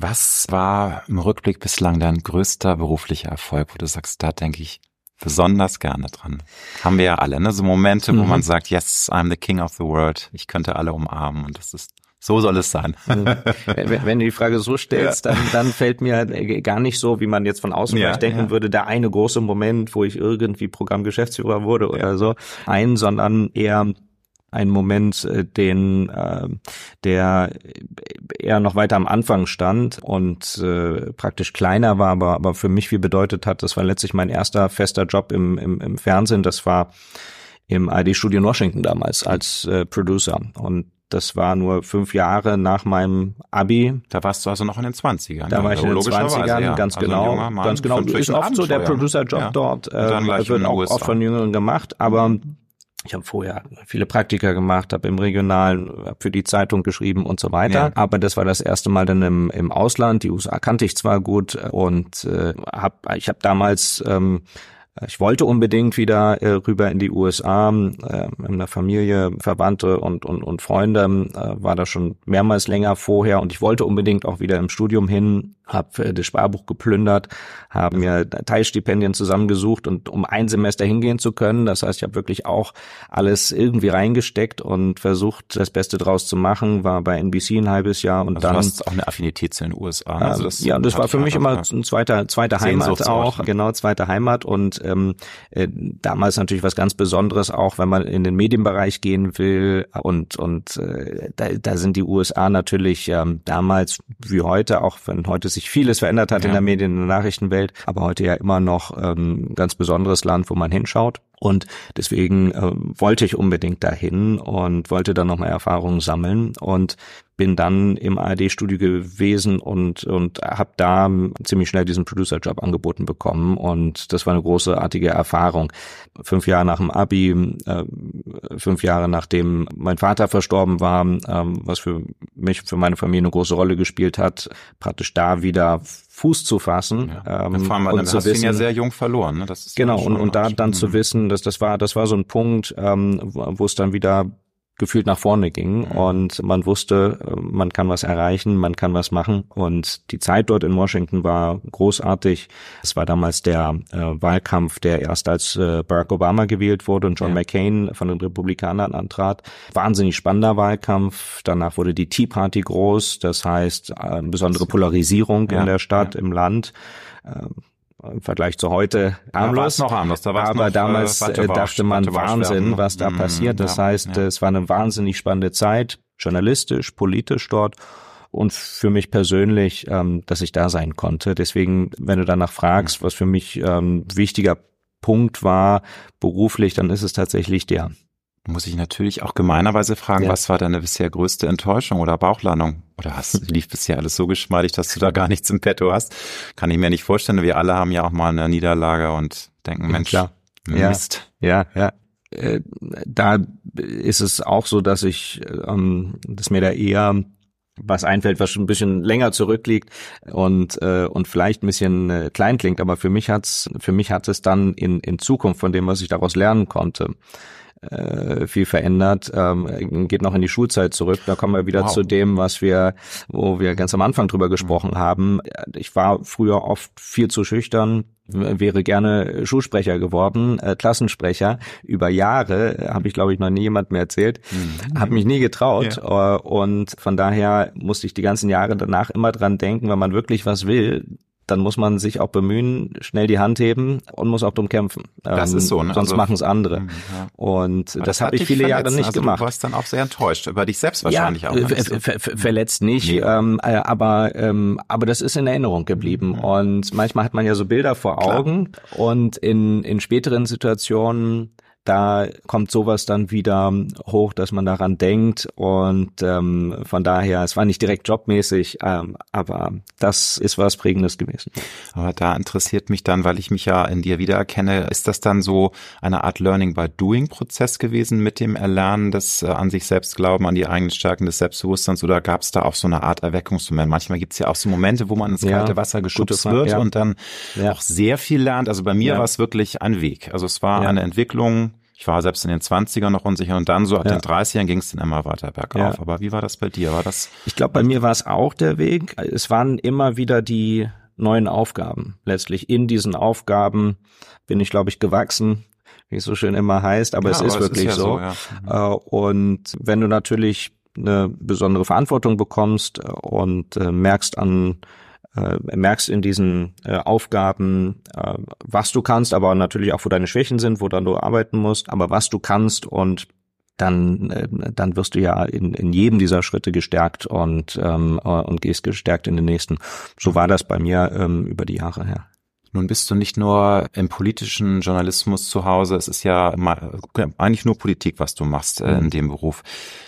Was war im Rückblick bislang dein größter beruflicher Erfolg, wo du sagst, da denke ich besonders gerne dran? Haben wir ja alle, ne? So Momente, mhm. wo man sagt, yes, I'm the king of the world. Ich könnte alle umarmen und das ist so soll es sein. Mhm. wenn, wenn, du die Frage so stellst, ja. dann, dann fällt mir gar nicht so, wie man jetzt von außen ja, vielleicht denken ja. würde, der eine große Moment, wo ich irgendwie Programmgeschäftsführer wurde oder so, ein, sondern eher ein Moment, äh, den äh, der eher noch weiter am Anfang stand und äh, praktisch kleiner war, aber, aber für mich viel bedeutet hat. Das war letztlich mein erster fester Job im, im, im Fernsehen. Das war im ID-Studio in Washington damals als äh, Producer. Und das war nur fünf Jahre nach meinem Abi. Da warst du also noch in den 20ern. Da war ich in den 20ern, ja. ganz also genau. Ganz genau. Ist oft so der Producer-Job ja. dort. Äh, wird auch oft von Jüngeren gemacht, aber ich habe vorher viele Praktika gemacht, habe im Regionalen, hab für die Zeitung geschrieben und so weiter. Ja. Aber das war das erste Mal dann im, im Ausland. Die USA kannte ich zwar gut und äh, hab, ich habe damals ähm, ich wollte unbedingt wieder äh, rüber in die USA. Äh, in der Familie, Verwandte und, und, und Freunde äh, war da schon mehrmals länger vorher und ich wollte unbedingt auch wieder im Studium hin habe äh, das Sparbuch geplündert, habe mir Teilstipendien zusammengesucht und um ein Semester hingehen zu können. Das heißt, ich habe wirklich auch alles irgendwie reingesteckt und versucht, das Beste draus zu machen. War bei NBC ein halbes Jahr und also dann. Du hast auch eine Affinität zu den USA. Also das ja, das war für mich immer ein zweiter, zweite Heimat auch. Genau, zweite Heimat und ähm, äh, damals natürlich was ganz Besonderes, auch wenn man in den Medienbereich gehen will und und äh, da, da sind die USA natürlich ähm, damals wie heute, auch wenn heute sich vieles verändert hat ja. in der Medien- und Nachrichtenwelt, aber heute ja immer noch ähm, ganz besonderes Land, wo man hinschaut. Und deswegen äh, wollte ich unbedingt dahin und wollte dann nochmal Erfahrungen sammeln und bin dann im ARD-Studio gewesen und und habe da ziemlich schnell diesen Producer-Job angeboten bekommen und das war eine großartige Erfahrung. Fünf Jahre nach dem Abi, äh, fünf Jahre nachdem mein Vater verstorben war, ähm, was für mich, für meine Familie eine große Rolle gespielt hat, praktisch da wieder Fuß zu fassen ja. ähm, vor allem, und zu wissen, ja sehr jung verloren. Ne? Das ist genau und, und da dann zu wissen, dass das war das war so ein Punkt, ähm, wo es dann wieder gefühlt nach vorne ging mhm. und man wusste, äh, man kann was erreichen, man kann was machen und die Zeit dort in Washington war großartig. Es war damals der äh, Wahlkampf, der erst als äh, Barack Obama gewählt wurde und John ja. McCain von den Republikanern antrat. Wahnsinnig spannender Wahlkampf. Danach wurde die Tea Party groß, das heißt äh, besondere Polarisierung ja, in der Stadt, ja. im Land. Äh, im Vergleich zu heute harmlos. Da noch harmlos. Da aber noch, damals äh, dachte man Wahnsinn, was da mhm, passiert. Das ja, heißt, ja. es war eine wahnsinnig spannende Zeit, journalistisch, politisch dort und für mich persönlich, ähm, dass ich da sein konnte. Deswegen, wenn du danach fragst, mhm. was für mich ähm, wichtiger Punkt war beruflich, dann ist es tatsächlich der muss ich natürlich auch gemeinerweise fragen, ja. was war deine bisher größte Enttäuschung oder Bauchlandung? Oder hast, lief bisher alles so geschmeidig, dass du da gar nichts im Petto hast? Kann ich mir nicht vorstellen. Wir alle haben ja auch mal eine Niederlage und denken, Mensch, ja, Mist. Ja, ja. Äh, da ist es auch so, dass ich, ähm, dass mir da eher was einfällt, was schon ein bisschen länger zurückliegt und äh, und vielleicht ein bisschen äh, klein klingt, aber für mich hat's für mich hat es dann in in Zukunft von dem, was ich daraus lernen konnte, äh, viel verändert, ähm, geht noch in die Schulzeit zurück. Da kommen wir wieder wow. zu dem, was wir, wo wir ganz am Anfang drüber gesprochen mhm. haben. Ich war früher oft viel zu schüchtern, wäre gerne Schulsprecher geworden, äh, Klassensprecher. Über Jahre äh, habe ich, glaube ich, noch nie jemand mehr erzählt, mhm. habe mich nie getraut ja. äh, und von daher musste ich die ganzen Jahre danach immer dran denken, wenn man wirklich was will, dann muss man sich auch bemühen, schnell die Hand heben und muss auch drum kämpfen. Das ähm, ist so, ne? Sonst also, machen es andere. Mhm, ja. Und das, das habe ich viele Jahre nicht also gemacht. Du warst dann auch sehr enttäuscht über dich selbst wahrscheinlich ja, auch. Ne? Ver ver ver verletzt nicht, nee. ähm, äh, aber ähm, aber das ist in Erinnerung geblieben. Mhm. Und manchmal hat man ja so Bilder vor Augen Klar. und in in späteren Situationen da kommt sowas dann wieder hoch, dass man daran denkt und ähm, von daher, es war nicht direkt jobmäßig, ähm, aber das ist was Prägendes gewesen. Aber da interessiert mich dann, weil ich mich ja in dir wiedererkenne, ist das dann so eine Art Learning by Doing Prozess gewesen mit dem Erlernen des äh, an sich selbst Glauben, an die eigenen Stärken des Selbstbewusstseins oder gab es da auch so eine Art Erweckungsmoment? Manchmal gibt es ja auch so Momente, wo man ins kalte ja, Wasser geschubst wird ja. und dann ja. auch sehr viel lernt. Also bei mir war es wirklich ein Weg. Also es war eine Entwicklung, ich war selbst in den 20ern noch unsicher und dann so ab ja. den 30ern ging es dann immer weiter bergauf. Ja. Aber wie war das bei dir? War das? Ich glaube, bei mir war es auch der Weg. Es waren immer wieder die neuen Aufgaben. Letztlich in diesen Aufgaben bin ich, glaube ich, gewachsen, wie es so schön immer heißt, aber ja, es ist aber wirklich ist so. so. Äh, und wenn du natürlich eine besondere Verantwortung bekommst und äh, merkst an äh, merkst in diesen äh, Aufgaben, äh, was du kannst, aber natürlich auch, wo deine Schwächen sind, wo dann du arbeiten musst, aber was du kannst und dann, äh, dann wirst du ja in, in jedem dieser Schritte gestärkt und, ähm, äh, und gehst gestärkt in den nächsten. So war das bei mir ähm, über die Jahre her. Nun bist du nicht nur im politischen Journalismus zu Hause, es ist ja eigentlich nur Politik, was du machst äh, in mhm. dem Beruf.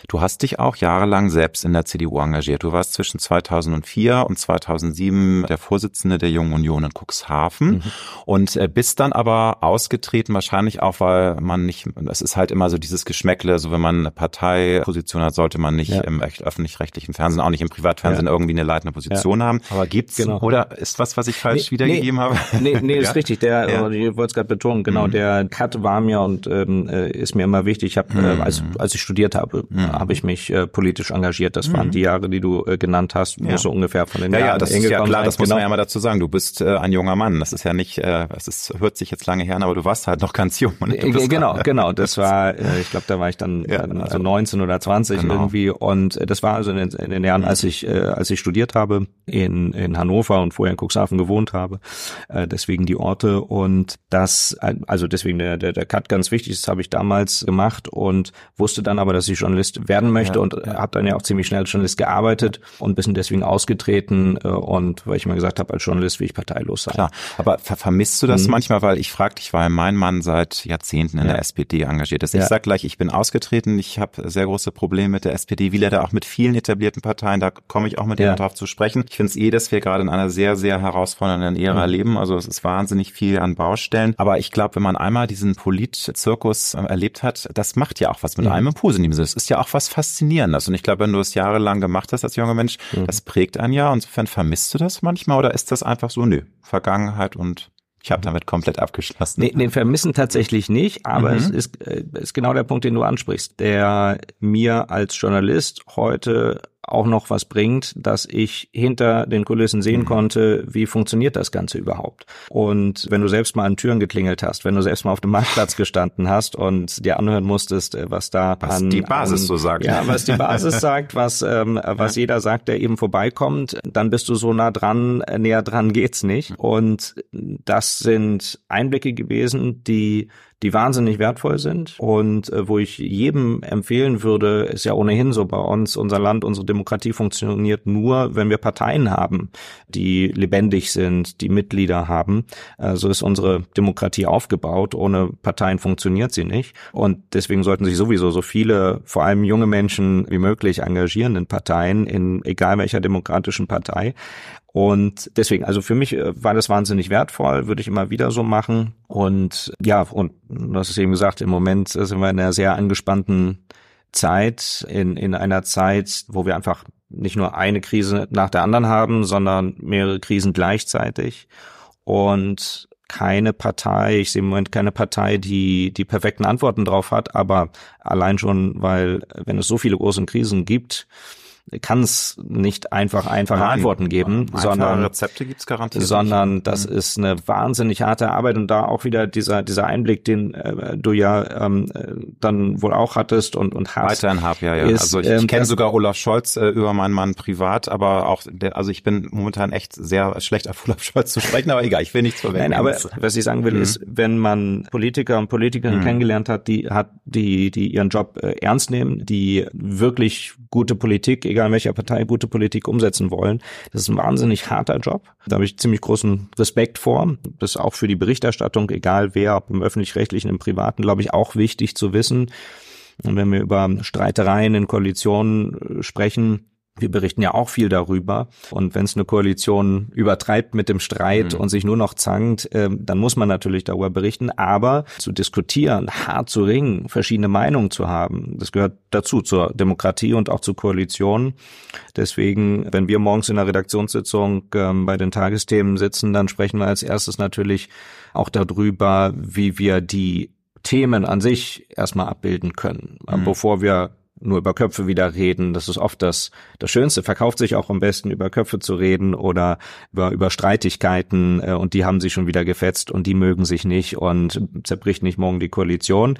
Du hast dich auch jahrelang selbst in der CDU engagiert. Du warst zwischen 2004 und 2007 der Vorsitzende der Jungen Union in Cuxhaven mhm. und äh, bist dann aber ausgetreten, wahrscheinlich auch, weil man nicht, es ist halt immer so dieses Geschmäckle, so wenn man eine Parteiposition hat, sollte man nicht ja. im öffentlich-rechtlichen Fernsehen, auch nicht im Privatfernsehen ja. irgendwie eine leitende Position ja. haben. Aber gibt's, genau. oder ist was, was ich falsch nee, wiedergegeben nee. habe? Nee, nee, ist ja? richtig. Der, ja. ich wollte es gerade betonen, genau, mhm. der Cut war mir und ähm, äh, ist mir immer wichtig. Ich habe, äh, mhm. äh, als, als ich studiert habe, mhm. habe ich mich äh, politisch engagiert. Das waren mhm. die Jahre, die du äh, genannt hast, ja. so ungefähr von den ja, Jahren. Ja, das ist ja klar, das muss genau. man ja mal dazu sagen. Du bist äh, ein junger Mann. Das ist ja nicht, äh, es ist, hört sich jetzt lange her an, aber du warst halt noch ganz jung. Und äh, genau, genau. Das war, äh, ich glaube, da war ich dann ja, also 19 oder 20 genau. irgendwie. Und äh, das war also in den, in den Jahren, mhm. als ich, äh, als ich studiert habe in, in Hannover und vorher in Cuxhaven gewohnt habe. Äh, deswegen die Orte und das, also deswegen der, der, der Cut ganz wichtig, das habe ich damals gemacht und wusste dann aber, dass ich Journalist werden möchte ja, und ja. habe dann ja auch ziemlich schnell als Journalist gearbeitet und bisschen deswegen ausgetreten äh, und weil ich immer gesagt habe, als Journalist will ich parteilos sein. Klar, aber ver vermisst du das mhm. manchmal, weil ich frage dich, weil mein Mann seit Jahrzehnten in ja. der SPD engagiert ist. Ich sag gleich, ich bin ausgetreten, ich habe sehr große Probleme mit der SPD, wie leider auch mit vielen etablierten Parteien, da komme ich auch mit denen drauf zu sprechen. Ich finde es eh, dass wir gerade in einer sehr, sehr herausfordernden Ära mhm. leben, also es ist wahnsinnig viel an Baustellen. Aber ich glaube, wenn man einmal diesen Politzirkus äh, erlebt hat, das macht ja auch was mit mhm. einem im positiven Sinne. Es ist ja auch was Faszinierendes. Und ich glaube, wenn du es jahrelang gemacht hast als junger Mensch, mhm. das prägt einen ja. Insofern vermisst du das manchmal oder ist das einfach so, nö, Vergangenheit und ich habe damit komplett abgeschlossen. Nee, den vermissen tatsächlich nicht, aber mhm. es ist, äh, ist genau der Punkt, den du ansprichst, der mir als Journalist heute auch noch was bringt, dass ich hinter den Kulissen sehen mhm. konnte, wie funktioniert das Ganze überhaupt. Und wenn du selbst mal an Türen geklingelt hast, wenn du selbst mal auf dem Marktplatz gestanden hast und dir anhören musstest, äh, was da was an, die Basis an, so sagt. Ja, was die Basis sagt, was, ähm, was ja. jeder sagt, der eben vorbeikommt, dann bist du so nah dran, äh, näher dran geht's nicht. Und das sind Einblicke gewesen, die die wahnsinnig wertvoll sind und äh, wo ich jedem empfehlen würde, ist ja ohnehin so bei uns, unser Land, unsere Demokratie funktioniert nur, wenn wir Parteien haben, die lebendig sind, die Mitglieder haben. Äh, so ist unsere Demokratie aufgebaut. Ohne Parteien funktioniert sie nicht. Und deswegen sollten sich sowieso so viele, vor allem junge Menschen wie möglich engagieren in Parteien, in egal welcher demokratischen Partei. Und deswegen, also für mich äh, war das wahnsinnig wertvoll, würde ich immer wieder so machen. Und ja, und du hast es eben gesagt, im Moment sind wir in einer sehr angespannten Zeit, in, in einer Zeit, wo wir einfach nicht nur eine Krise nach der anderen haben, sondern mehrere Krisen gleichzeitig. Und keine Partei, ich sehe im Moment keine Partei, die die perfekten Antworten drauf hat, aber allein schon, weil wenn es so viele große Krisen gibt, kann es nicht einfach einfache Nein, Antworten geben, sondern Rezepte gibt's garantiert sondern nicht. das mhm. ist eine wahnsinnig harte Arbeit und da auch wieder dieser dieser Einblick, den äh, du ja ähm, dann wohl auch hattest und und hast. Weiterhin hab ja ja. Ist, also ich, ich ähm, kenne sogar Olaf Scholz äh, über meinen Mann privat, aber auch der, also ich bin momentan echt sehr schlecht auf Olaf Scholz zu sprechen, aber egal, ich will nichts verwenden. Nein, aber was ich sagen will mhm. ist, wenn man Politiker und Politikerinnen mhm. kennengelernt hat, die hat die die ihren Job äh, ernst nehmen, die wirklich gute Politik, egal in welcher Partei, gute Politik umsetzen wollen. Das ist ein wahnsinnig harter Job. Da habe ich ziemlich großen Respekt vor. Das ist auch für die Berichterstattung, egal wer, ob im öffentlich-rechtlichen, im privaten, glaube ich, auch wichtig zu wissen. Und wenn wir über Streitereien in Koalitionen äh, sprechen, wir berichten ja auch viel darüber. Und wenn es eine Koalition übertreibt mit dem Streit mhm. und sich nur noch zankt, äh, dann muss man natürlich darüber berichten. Aber zu diskutieren, hart zu ringen, verschiedene Meinungen zu haben, das gehört dazu zur Demokratie und auch zu Koalitionen. Deswegen, wenn wir morgens in der Redaktionssitzung äh, bei den Tagesthemen sitzen, dann sprechen wir als erstes natürlich auch darüber, wie wir die Themen an sich erstmal abbilden können, mhm. bevor wir nur über Köpfe wieder reden. Das ist oft das, das Schönste. Verkauft sich auch am besten, über Köpfe zu reden oder über, über Streitigkeiten äh, und die haben sich schon wieder gefetzt und die mögen sich nicht und zerbricht nicht morgen die Koalition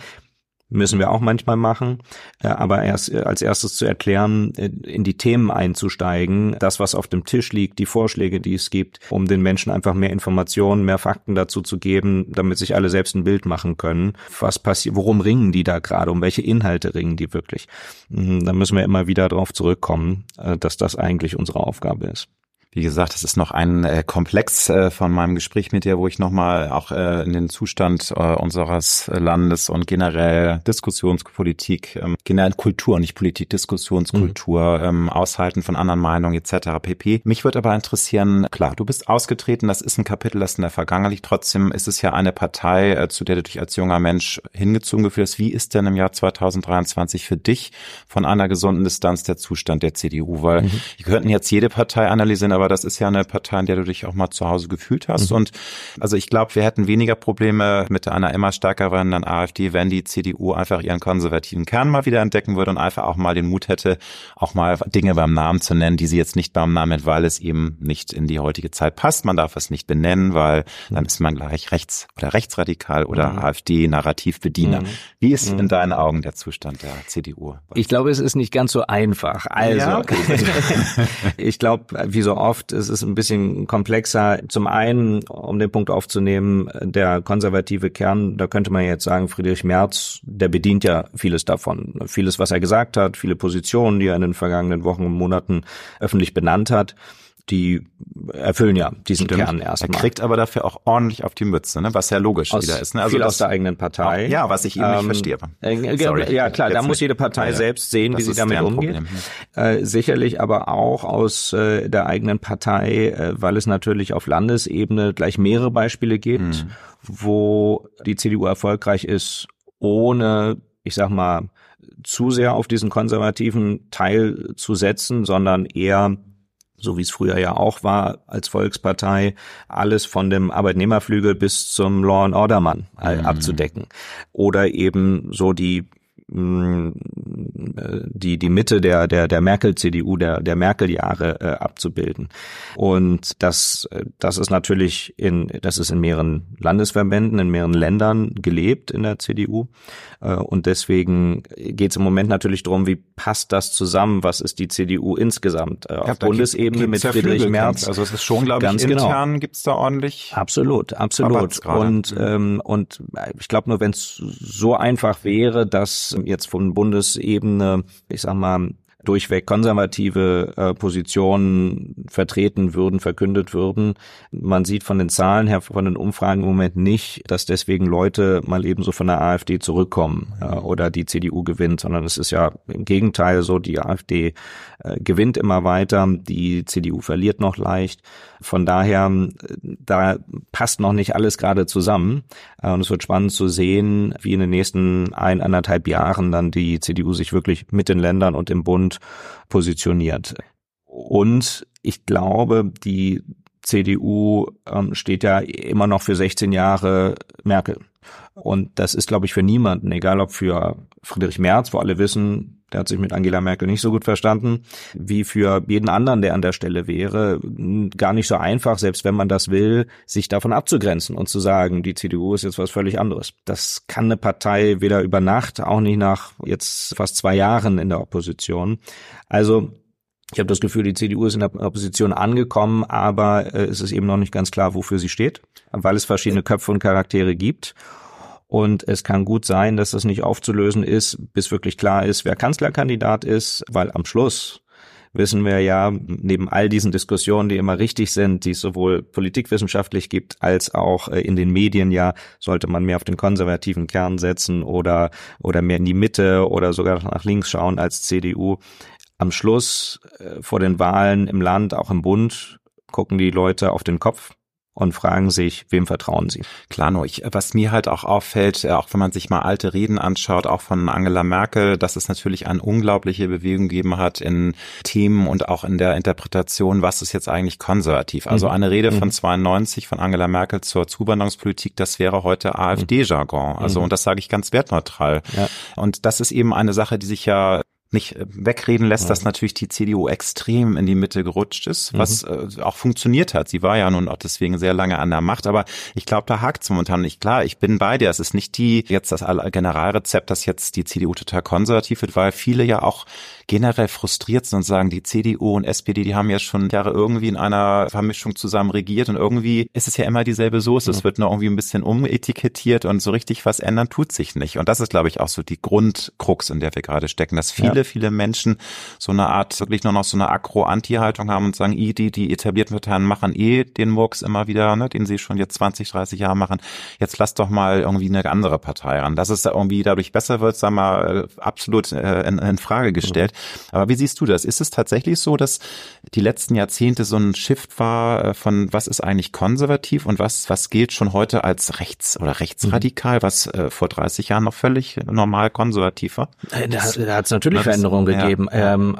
müssen wir auch manchmal machen, äh, aber erst äh, als erstes zu erklären, äh, in die Themen einzusteigen, das, was auf dem Tisch liegt, die Vorschläge, die es gibt, um den Menschen einfach mehr Informationen, mehr Fakten dazu zu geben, damit sich alle selbst ein Bild machen können. Was passiert, worum ringen die da gerade, um welche Inhalte ringen die wirklich? Mhm, da müssen wir immer wieder darauf zurückkommen, dass das eigentlich unsere Aufgabe ist. Wie gesagt, das ist noch ein äh, Komplex äh, von meinem Gespräch mit dir, wo ich nochmal auch äh, in den Zustand äh, unseres Landes und generell Diskussionspolitik, ähm, generell Kultur, nicht Politik, Diskussionskultur, mhm. ähm, Aushalten von anderen Meinungen etc. pp. Mich würde aber interessieren, klar, du bist ausgetreten, das ist ein Kapitel, das in der Vergangenheit liegt. Trotzdem ist es ja eine Partei, äh, zu der du dich als junger Mensch hingezogen gefühlt hast. Wie ist denn im Jahr 2023 für dich von einer gesunden Distanz der Zustand der CDU? Weil mhm. wir könnten jetzt jede Partei analysieren, aber das ist ja eine Partei, in der du dich auch mal zu Hause gefühlt hast. Mhm. Und also ich glaube, wir hätten weniger Probleme mit einer immer stärker werdenden AfD, wenn die CDU einfach ihren konservativen Kern mal wieder entdecken würde und einfach auch mal den Mut hätte, auch mal Dinge beim Namen zu nennen, die sie jetzt nicht beim Namen weil es eben nicht in die heutige Zeit passt. Man darf es nicht benennen, weil dann ist man gleich rechts oder rechtsradikal oder mhm. AfD-Narrativbediener. Mhm. Wie ist in mhm. deinen Augen der Zustand der CDU? Ich glaube, es ist nicht ganz so einfach. Also, ja, okay. ich glaube, wie so oft oft ist es ein bisschen komplexer. Zum einen, um den Punkt aufzunehmen, der konservative Kern, da könnte man jetzt sagen, Friedrich Merz, der bedient ja vieles davon. Vieles, was er gesagt hat, viele Positionen, die er in den vergangenen Wochen und Monaten öffentlich benannt hat die erfüllen ja diesen Stimmt. Kern erstmal. Er kriegt aber dafür auch ordentlich auf die Mütze, ne? was ja logisch aus, wieder ist. Ne? Also viel aus der eigenen Partei. Auch, ja, was ich eben ähm, nicht verstehe. Äh, Sorry, ja klar, da muss jede Partei ja, selbst sehen, wie sie damit umgeht. Äh, sicherlich aber auch aus äh, der eigenen Partei, äh, weil es natürlich auf Landesebene gleich mehrere Beispiele gibt, hm. wo die CDU erfolgreich ist, ohne, ich sag mal, zu sehr auf diesen konservativen Teil zu setzen, sondern eher so wie es früher ja auch war als Volkspartei, alles von dem Arbeitnehmerflügel bis zum Law and Order Mann äh, mhm. abzudecken. Oder eben so die die die Mitte der der der Merkel CDU der der Merkel Jahre äh, abzubilden und das das ist natürlich in das ist in mehreren Landesverbänden in mehreren Ländern gelebt in der CDU äh, und deswegen geht es im Moment natürlich darum wie passt das zusammen was ist die CDU insgesamt äh, auf Bundesebene mit Friedrich Merz also es ist schon glaube ich genau. intern genau. gibt's da ordentlich absolut absolut und mhm. ähm, und ich glaube nur wenn es so einfach wäre dass jetzt von Bundesebene, ich sag mal, durchweg konservative äh, Positionen vertreten würden, verkündet würden. Man sieht von den Zahlen her, von den Umfragen im Moment nicht, dass deswegen Leute mal ebenso von der AfD zurückkommen äh, oder die CDU gewinnt, sondern es ist ja im Gegenteil so, die AfD äh, gewinnt immer weiter, die CDU verliert noch leicht. Von daher, da passt noch nicht alles gerade zusammen. Äh, und es wird spannend zu sehen, wie in den nächsten ein, anderthalb Jahren dann die CDU sich wirklich mit den Ländern und im Bund positioniert. Und ich glaube, die CDU ähm, steht ja immer noch für 16 Jahre Merkel. Und das ist, glaube ich, für niemanden, egal ob für Friedrich Merz, wo alle wissen, der hat sich mit Angela Merkel nicht so gut verstanden, wie für jeden anderen, der an der Stelle wäre, gar nicht so einfach, selbst wenn man das will, sich davon abzugrenzen und zu sagen, die CDU ist jetzt was völlig anderes. Das kann eine Partei weder über Nacht, auch nicht nach jetzt fast zwei Jahren in der Opposition. Also ich habe das Gefühl, die CDU ist in der Opposition angekommen, aber äh, es ist eben noch nicht ganz klar, wofür sie steht, weil es verschiedene Köpfe und Charaktere gibt. Und es kann gut sein, dass das nicht aufzulösen ist, bis wirklich klar ist, wer Kanzlerkandidat ist, weil am Schluss wissen wir ja, neben all diesen Diskussionen, die immer richtig sind, die es sowohl politikwissenschaftlich gibt, als auch äh, in den Medien ja, sollte man mehr auf den konservativen Kern setzen oder, oder mehr in die Mitte oder sogar nach links schauen als CDU. Am Schluss äh, vor den Wahlen im Land, auch im Bund, gucken die Leute auf den Kopf und fragen sich, wem vertrauen sie? Klar, nur ich, was mir halt auch auffällt, äh, auch wenn man sich mal alte Reden anschaut, auch von Angela Merkel, dass es natürlich eine unglaubliche Bewegung gegeben hat in Themen und auch in der Interpretation, was ist jetzt eigentlich konservativ. Also mhm. eine Rede mhm. von 92 von Angela Merkel zur Zuwanderungspolitik, das wäre heute AfD-Jargon. Also, mhm. und das sage ich ganz wertneutral. Ja. Und das ist eben eine Sache, die sich ja nicht äh, wegreden lässt, ja. dass natürlich die CDU extrem in die Mitte gerutscht ist, was mhm. äh, auch funktioniert hat. Sie war ja nun auch deswegen sehr lange an der Macht, aber ich glaube, da hakt es momentan nicht. Klar, ich bin bei dir. Es ist nicht die jetzt das Generalrezept, dass jetzt die CDU total konservativ wird, weil viele ja auch generell frustriert sind und sagen, die CDU und SPD, die haben ja schon Jahre irgendwie in einer Vermischung zusammen regiert und irgendwie ist es ja immer dieselbe Soße. Mhm. Es wird nur irgendwie ein bisschen umetikettiert und so richtig was ändern tut sich nicht. Und das ist, glaube ich, auch so die Grundkrux, in der wir gerade stecken, dass viele, ja. Viele Menschen so eine Art, wirklich nur noch so eine Akro-Anti-Haltung haben und sagen, die, die etablierten Parteien machen eh den Murks immer wieder, ne, den sie schon jetzt 20, 30 Jahre machen. Jetzt lass doch mal irgendwie eine andere Partei ran. Dass es irgendwie dadurch besser wird, sagen wir mal, absolut äh, in, in Frage gestellt. Aber wie siehst du das? Ist es tatsächlich so, dass die letzten Jahrzehnte so ein Shift war äh, von was ist eigentlich konservativ und was, was gilt schon heute als rechts oder rechtsradikal, mhm. was äh, vor 30 Jahren noch völlig normal konservativ war? Äh, da, da hat es natürlich Veränderungen gegeben. Ja, Ähm,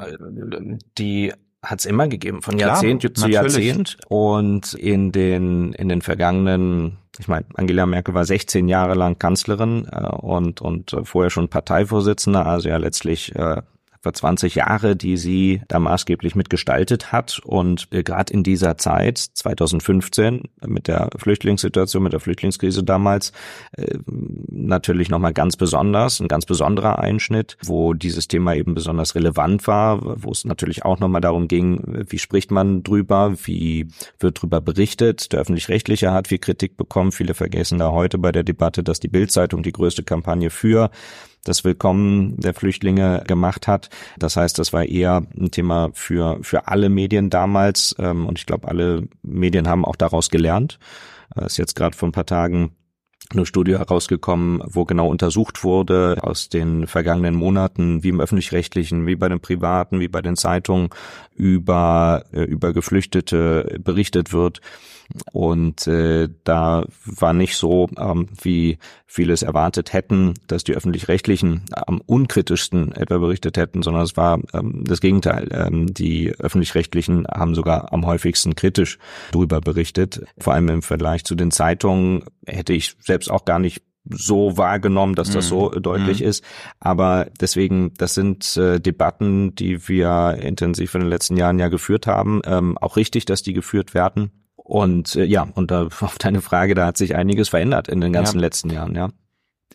die hat es immer gegeben, von Jahrzehnt Klar, zu natürlich. Jahrzehnt. Und in den, in den vergangenen, ich meine, Angela Merkel war 16 Jahre lang Kanzlerin äh, und, und vorher schon Parteivorsitzende, also ja letztlich äh, etwa 20 Jahre, die sie da maßgeblich mitgestaltet hat. Und äh, gerade in dieser Zeit, 2015, mit der Flüchtlingssituation, mit der Flüchtlingskrise damals, äh, natürlich nochmal ganz besonders, ein ganz besonderer Einschnitt, wo dieses Thema eben besonders relevant war, wo es natürlich auch nochmal darum ging, wie spricht man drüber, wie wird drüber berichtet. Der öffentlich-rechtliche hat viel Kritik bekommen. Viele vergessen da heute bei der Debatte, dass die Bildzeitung die größte Kampagne für das Willkommen der Flüchtlinge gemacht hat. Das heißt, das war eher ein Thema für, für alle Medien damals ähm, und ich glaube, alle Medien haben auch daraus gelernt. Äh, ist jetzt gerade vor ein paar Tagen eine Studie herausgekommen, wo genau untersucht wurde aus den vergangenen Monaten, wie im öffentlich-rechtlichen, wie bei den privaten, wie bei den Zeitungen über äh, über Geflüchtete berichtet wird. Und äh, da war nicht so, ähm, wie viele es erwartet hätten, dass die öffentlich-rechtlichen am unkritischsten etwa berichtet hätten, sondern es war ähm, das Gegenteil. Ähm, die öffentlich-rechtlichen haben sogar am häufigsten kritisch darüber berichtet. Vor allem im Vergleich zu den Zeitungen hätte ich selbst auch gar nicht so wahrgenommen, dass das so mhm. deutlich mhm. ist. Aber deswegen, das sind äh, Debatten, die wir intensiv in den letzten Jahren ja geführt haben. Ähm, auch richtig, dass die geführt werden. Und äh, ja, und da, auf deine Frage, da hat sich einiges verändert in den ganzen ja. letzten Jahren, ja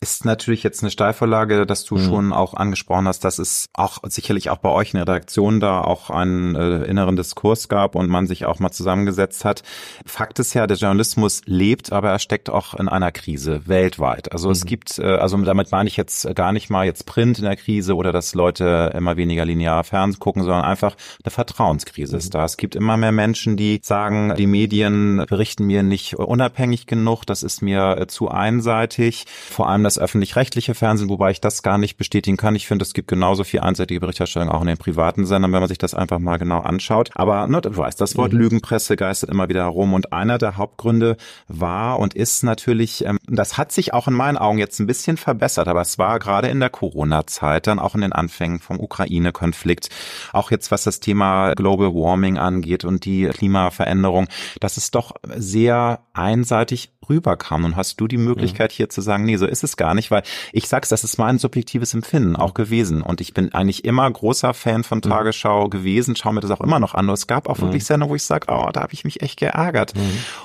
ist natürlich jetzt eine Steilvorlage, dass du mhm. schon auch angesprochen hast, dass es auch sicherlich auch bei euch in der Redaktion da auch einen äh, inneren Diskurs gab und man sich auch mal zusammengesetzt hat. Fakt ist ja, der Journalismus lebt, aber er steckt auch in einer Krise weltweit. Also mhm. es gibt, äh, also damit meine ich jetzt gar nicht mal jetzt Print in der Krise oder dass Leute immer weniger linear Fernsehen gucken, sondern einfach eine Vertrauenskrise mhm. ist da. Es gibt immer mehr Menschen, die sagen, die Medien berichten mir nicht unabhängig genug, das ist mir äh, zu einseitig. Vor allem das öffentlich-rechtliche Fernsehen, wobei ich das gar nicht bestätigen kann. Ich finde, es gibt genauso viel einseitige Berichterstattung auch in den privaten Sendern, wenn man sich das einfach mal genau anschaut. Aber ne, du weißt, das Wort mhm. Lügenpresse geistert immer wieder herum. Und einer der Hauptgründe war und ist natürlich, ähm, das hat sich auch in meinen Augen jetzt ein bisschen verbessert, aber es war gerade in der Corona-Zeit, dann auch in den Anfängen vom Ukraine-Konflikt, auch jetzt was das Thema Global Warming angeht und die Klimaveränderung, dass es doch sehr einseitig rüberkam. Und hast du die Möglichkeit hier zu sagen, nee, so ist es gar nicht, weil ich sag's, das ist mein subjektives Empfinden auch gewesen. Und ich bin eigentlich immer großer Fan von Tagesschau gewesen, schaue mir das auch immer noch an. Nur es gab auch wirklich Sendungen, wo ich sage, oh, da habe ich mich echt geärgert.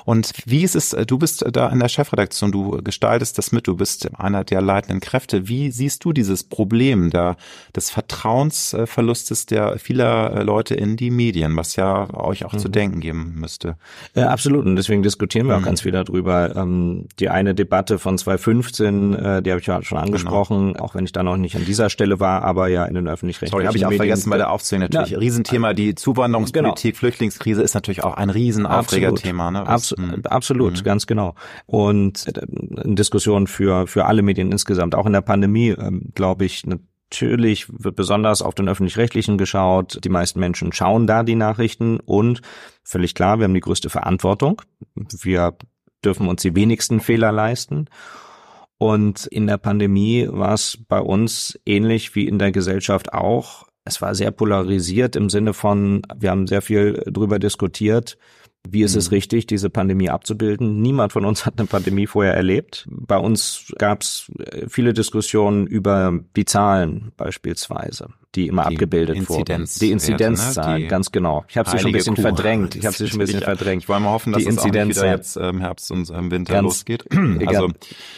Und wie ist es, du bist da in der Chefredaktion, du gestaltest das mit, du bist einer der leitenden Kräfte. Wie siehst du dieses Problem der, des Vertrauensverlustes der vieler Leute in die Medien, was ja euch auch mhm. zu denken geben müsste? Ja, absolut. Und deswegen diskutieren wir mhm. auch ganz viel darüber. Ähm, die eine Debatte von 2015, äh, die habe ich ja schon genau. angesprochen, genau. auch wenn ich da noch nicht an dieser Stelle war, aber ja in den öffentlich-rechtlichen Sorry, habe ich auch Medien vergessen bei der Aufzählung natürlich. Ja. Riesenthema, die Zuwanderungspolitik, genau. Flüchtlingskrise ist natürlich auch ein Riesenaufregerthema. Ne? Was, Abs mh. Absolut, mhm. ganz genau. Und äh, eine Diskussion für, für alle Medien insgesamt, auch in der Pandemie, ähm, glaube ich, Natürlich wird besonders auf den öffentlich-rechtlichen geschaut. Die meisten Menschen schauen da die Nachrichten und völlig klar, wir haben die größte Verantwortung. Wir dürfen uns die wenigsten Fehler leisten. Und in der Pandemie war es bei uns ähnlich wie in der Gesellschaft auch. Es war sehr polarisiert im Sinne von, wir haben sehr viel drüber diskutiert, wie ist es mhm. richtig, diese Pandemie abzubilden? Niemand von uns hat eine Pandemie vorher erlebt. Bei uns gab es äh, viele Diskussionen über die Zahlen beispielsweise die immer die abgebildet Inzidenz wurden. Die Inzidenzzahlen, ne? ganz genau. Ich habe sie schon ein bisschen Kuh. verdrängt. Ich habe sie schon ein bisschen ich, verdrängt. Ich wollte mal hoffen, dass die es auch wieder jetzt im Herbst und im Winter ganz, losgeht. Also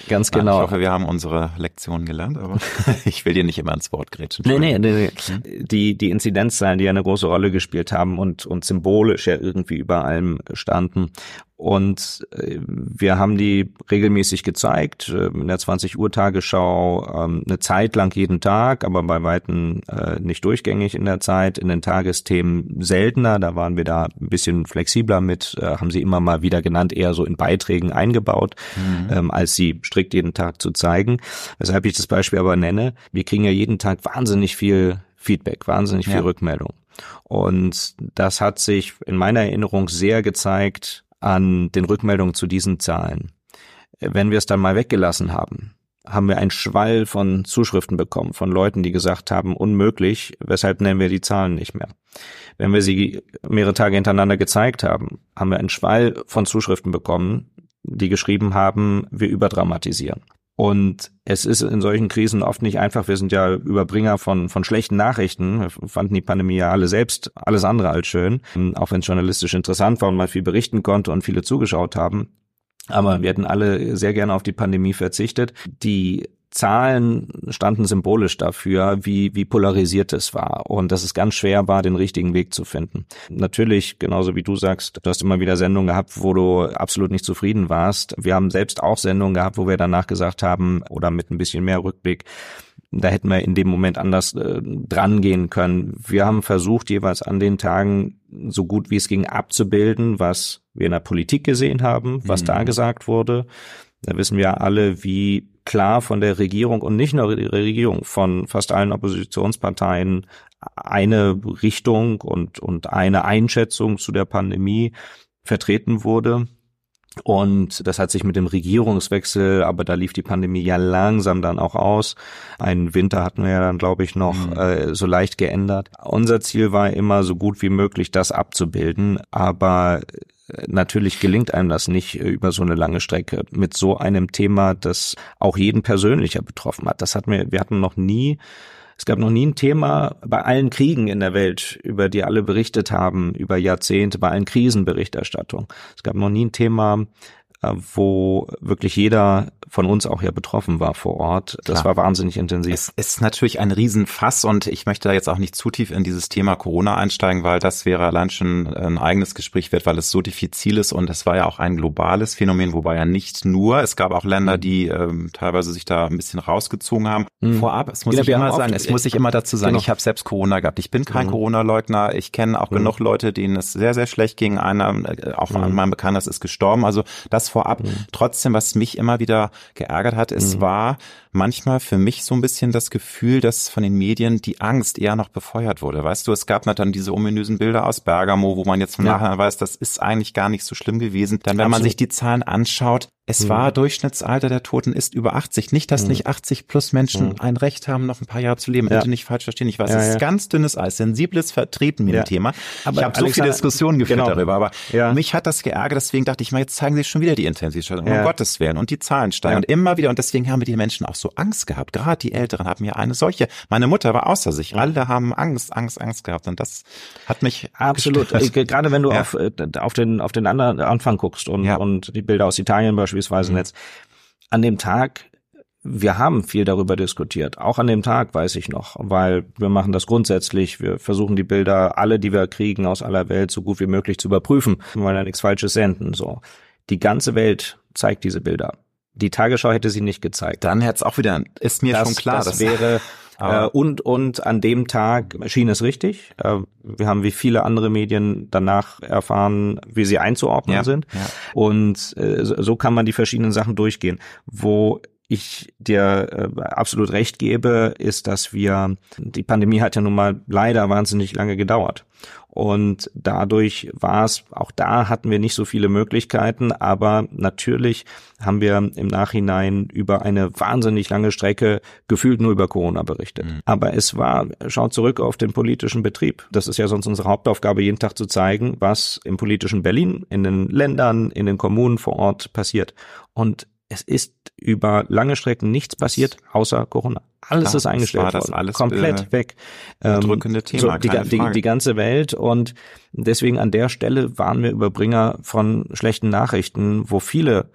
ganz genau. ich hoffe, wir haben unsere Lektion gelernt, aber ich will dir nicht immer ins Wort grätschen. Nee, nee, nee, nee. Hm? Die, die Inzidenzzahlen, die ja eine große Rolle gespielt haben und, und symbolisch ja irgendwie über allem standen und äh, wir haben die regelmäßig gezeigt, äh, in der 20 Uhr Tagesschau ähm, eine Zeit lang jeden Tag, aber bei Weitem äh, nicht durchgängig in der Zeit, in den Tagesthemen seltener, da waren wir da ein bisschen flexibler mit, haben sie immer mal wieder genannt, eher so in Beiträgen eingebaut, mhm. Ähm, als sie strikt jeden Tag zu zeigen. Weshalb ich das Beispiel aber nenne, wir kriegen ja jeden Tag wahnsinnig viel Feedback, wahnsinnig viel ja. Rückmeldung. Und das hat sich in meiner Erinnerung sehr gezeigt, an den Rückmeldungen zu diesen Zahlen. Wenn wir es dann mal weggelassen haben, haben wir einen Schwall von Zuschriften bekommen von Leuten, die gesagt haben, unmöglich, weshalb nennen wir die Zahlen nicht mehr. Wenn wir sie mehrere Tage hintereinander gezeigt haben, haben wir einen Schwall von Zuschriften bekommen, die geschrieben haben, wir überdramatisieren. Und es ist in solchen Krisen oft nicht einfach. Wir sind ja Überbringer von, von schlechten Nachrichten. Wir fanden die Pandemie ja alle selbst alles andere als schön. Auch wenn es journalistisch interessant war und man viel berichten konnte und viele zugeschaut haben. Aber wir hätten alle sehr gerne auf die Pandemie verzichtet. Die Zahlen standen symbolisch dafür, wie, wie polarisiert es war und dass es ganz schwer war, den richtigen Weg zu finden. Natürlich, genauso wie du sagst, du hast immer wieder Sendungen gehabt, wo du absolut nicht zufrieden warst. Wir haben selbst auch Sendungen gehabt, wo wir danach gesagt haben, oder mit ein bisschen mehr Rückblick, da hätten wir in dem Moment anders äh, dran gehen können. Wir haben versucht, jeweils an den Tagen so gut wie es ging abzubilden, was wir in der Politik gesehen haben, was mhm. da gesagt wurde. Da wissen wir alle, wie klar von der Regierung und nicht nur der Regierung, von fast allen Oppositionsparteien eine Richtung und, und eine Einschätzung zu der Pandemie vertreten wurde. Und das hat sich mit dem Regierungswechsel, aber da lief die Pandemie ja langsam dann auch aus. Einen Winter hatten wir ja dann, glaube ich, noch mhm. äh, so leicht geändert. Unser Ziel war immer, so gut wie möglich das abzubilden, aber Natürlich gelingt einem das nicht äh, über so eine lange Strecke mit so einem Thema, das auch jeden persönlicher betroffen hat. Das hatten wir, wir hatten noch nie, es gab noch nie ein Thema bei allen Kriegen in der Welt, über die alle berichtet haben, über Jahrzehnte, bei allen Krisenberichterstattung. Es gab noch nie ein Thema, äh, wo wirklich jeder von uns auch ja betroffen war vor Ort. Das Klar. war wahnsinnig intensiv. Es ist natürlich ein Riesenfass und ich möchte da jetzt auch nicht zu tief in dieses Thema Corona einsteigen, weil das wäre allein schon ein eigenes Gespräch wert, weil es so diffizil ist und es war ja auch ein globales Phänomen, wobei ja nicht nur, es gab auch Länder, die ähm, teilweise sich da ein bisschen rausgezogen haben. Mhm. Vorab, es muss ja, ich immer sagen, es muss ich immer dazu sagen, genau. ich habe selbst Corona gehabt. Ich bin kein mhm. Corona-Leugner. Ich kenne auch mhm. genug Leute, denen es sehr, sehr schlecht ging. Einer, äh, auch mhm. an meinem Bekannten, ist gestorben. Also das vorab. Mhm. Trotzdem, was mich immer wieder geärgert hat, es mhm. war manchmal für mich so ein bisschen das Gefühl, dass von den Medien die Angst eher noch befeuert wurde. Weißt du, es gab dann diese ominösen Bilder aus Bergamo, wo man jetzt im ja. Nachhinein weiß, das ist eigentlich gar nicht so schlimm gewesen. Dann, wenn Absolut. man sich die Zahlen anschaut, es mhm. war Durchschnittsalter der Toten ist über 80. Nicht, dass mhm. nicht 80 plus Menschen mhm. ein Recht haben, noch ein paar Jahre zu leben. Ja. Bitte nicht falsch verstehen. Ich weiß, ja, es ist ja. ganz dünnes Eis, sensibles Vertreten mit dem Thema. Aber ich habe so viele Diskussionen geführt genau. darüber, aber mich hat das geärgert. Deswegen dachte ich mal, jetzt zeigen sie schon wieder die Intensivsteigerung. Um Gottes Willen. Und die Zahlen steigen. Und immer wieder. Und deswegen haben wir die Menschen auch so Angst gehabt. Gerade die Älteren haben ja eine solche. Meine Mutter war außer sich. Alle haben Angst, Angst, Angst gehabt. Und das hat mich absolut. Gestört. Gerade wenn du auf, äh, auf den auf den anderen Anfang guckst und und die Bilder aus Italien beispielsweise mhm. jetzt an dem Tag, wir haben viel darüber diskutiert. Auch an dem Tag weiß ich noch, weil wir machen das grundsätzlich. Wir versuchen die Bilder, alle, die wir kriegen aus aller Welt, so gut wie möglich zu überprüfen. Wir wollen ja nichts Falsches senden, so. Die ganze Welt zeigt diese Bilder. Die Tagesschau hätte sie nicht gezeigt. Dann hätte es auch wieder, ist mir das, schon klar. Das, das wäre, äh, und, und an dem Tag schien es richtig. Äh, wir haben wie viele andere Medien danach erfahren, wie sie einzuordnen ja, sind. Ja. Und äh, so kann man die verschiedenen Sachen durchgehen. Wo ich dir äh, absolut recht gebe, ist, dass wir, die Pandemie hat ja nun mal leider wahnsinnig lange gedauert. Und dadurch war es, auch da hatten wir nicht so viele Möglichkeiten, aber natürlich haben wir im Nachhinein über eine wahnsinnig lange Strecke gefühlt nur über Corona berichtet. Mhm. Aber es war, schaut zurück auf den politischen Betrieb. Das ist ja sonst unsere Hauptaufgabe, jeden Tag zu zeigen, was im politischen Berlin, in den Ländern, in den Kommunen vor Ort passiert. Und es ist über lange Strecken nichts passiert, außer Corona. Alles Klar, ist eingestellt das worden, alles komplett äh, weg. Ähm, drückende Thema, so, die, die, die, ganze Welt und deswegen an der Stelle waren wir Überbringer von schlechten Nachrichten, wo viele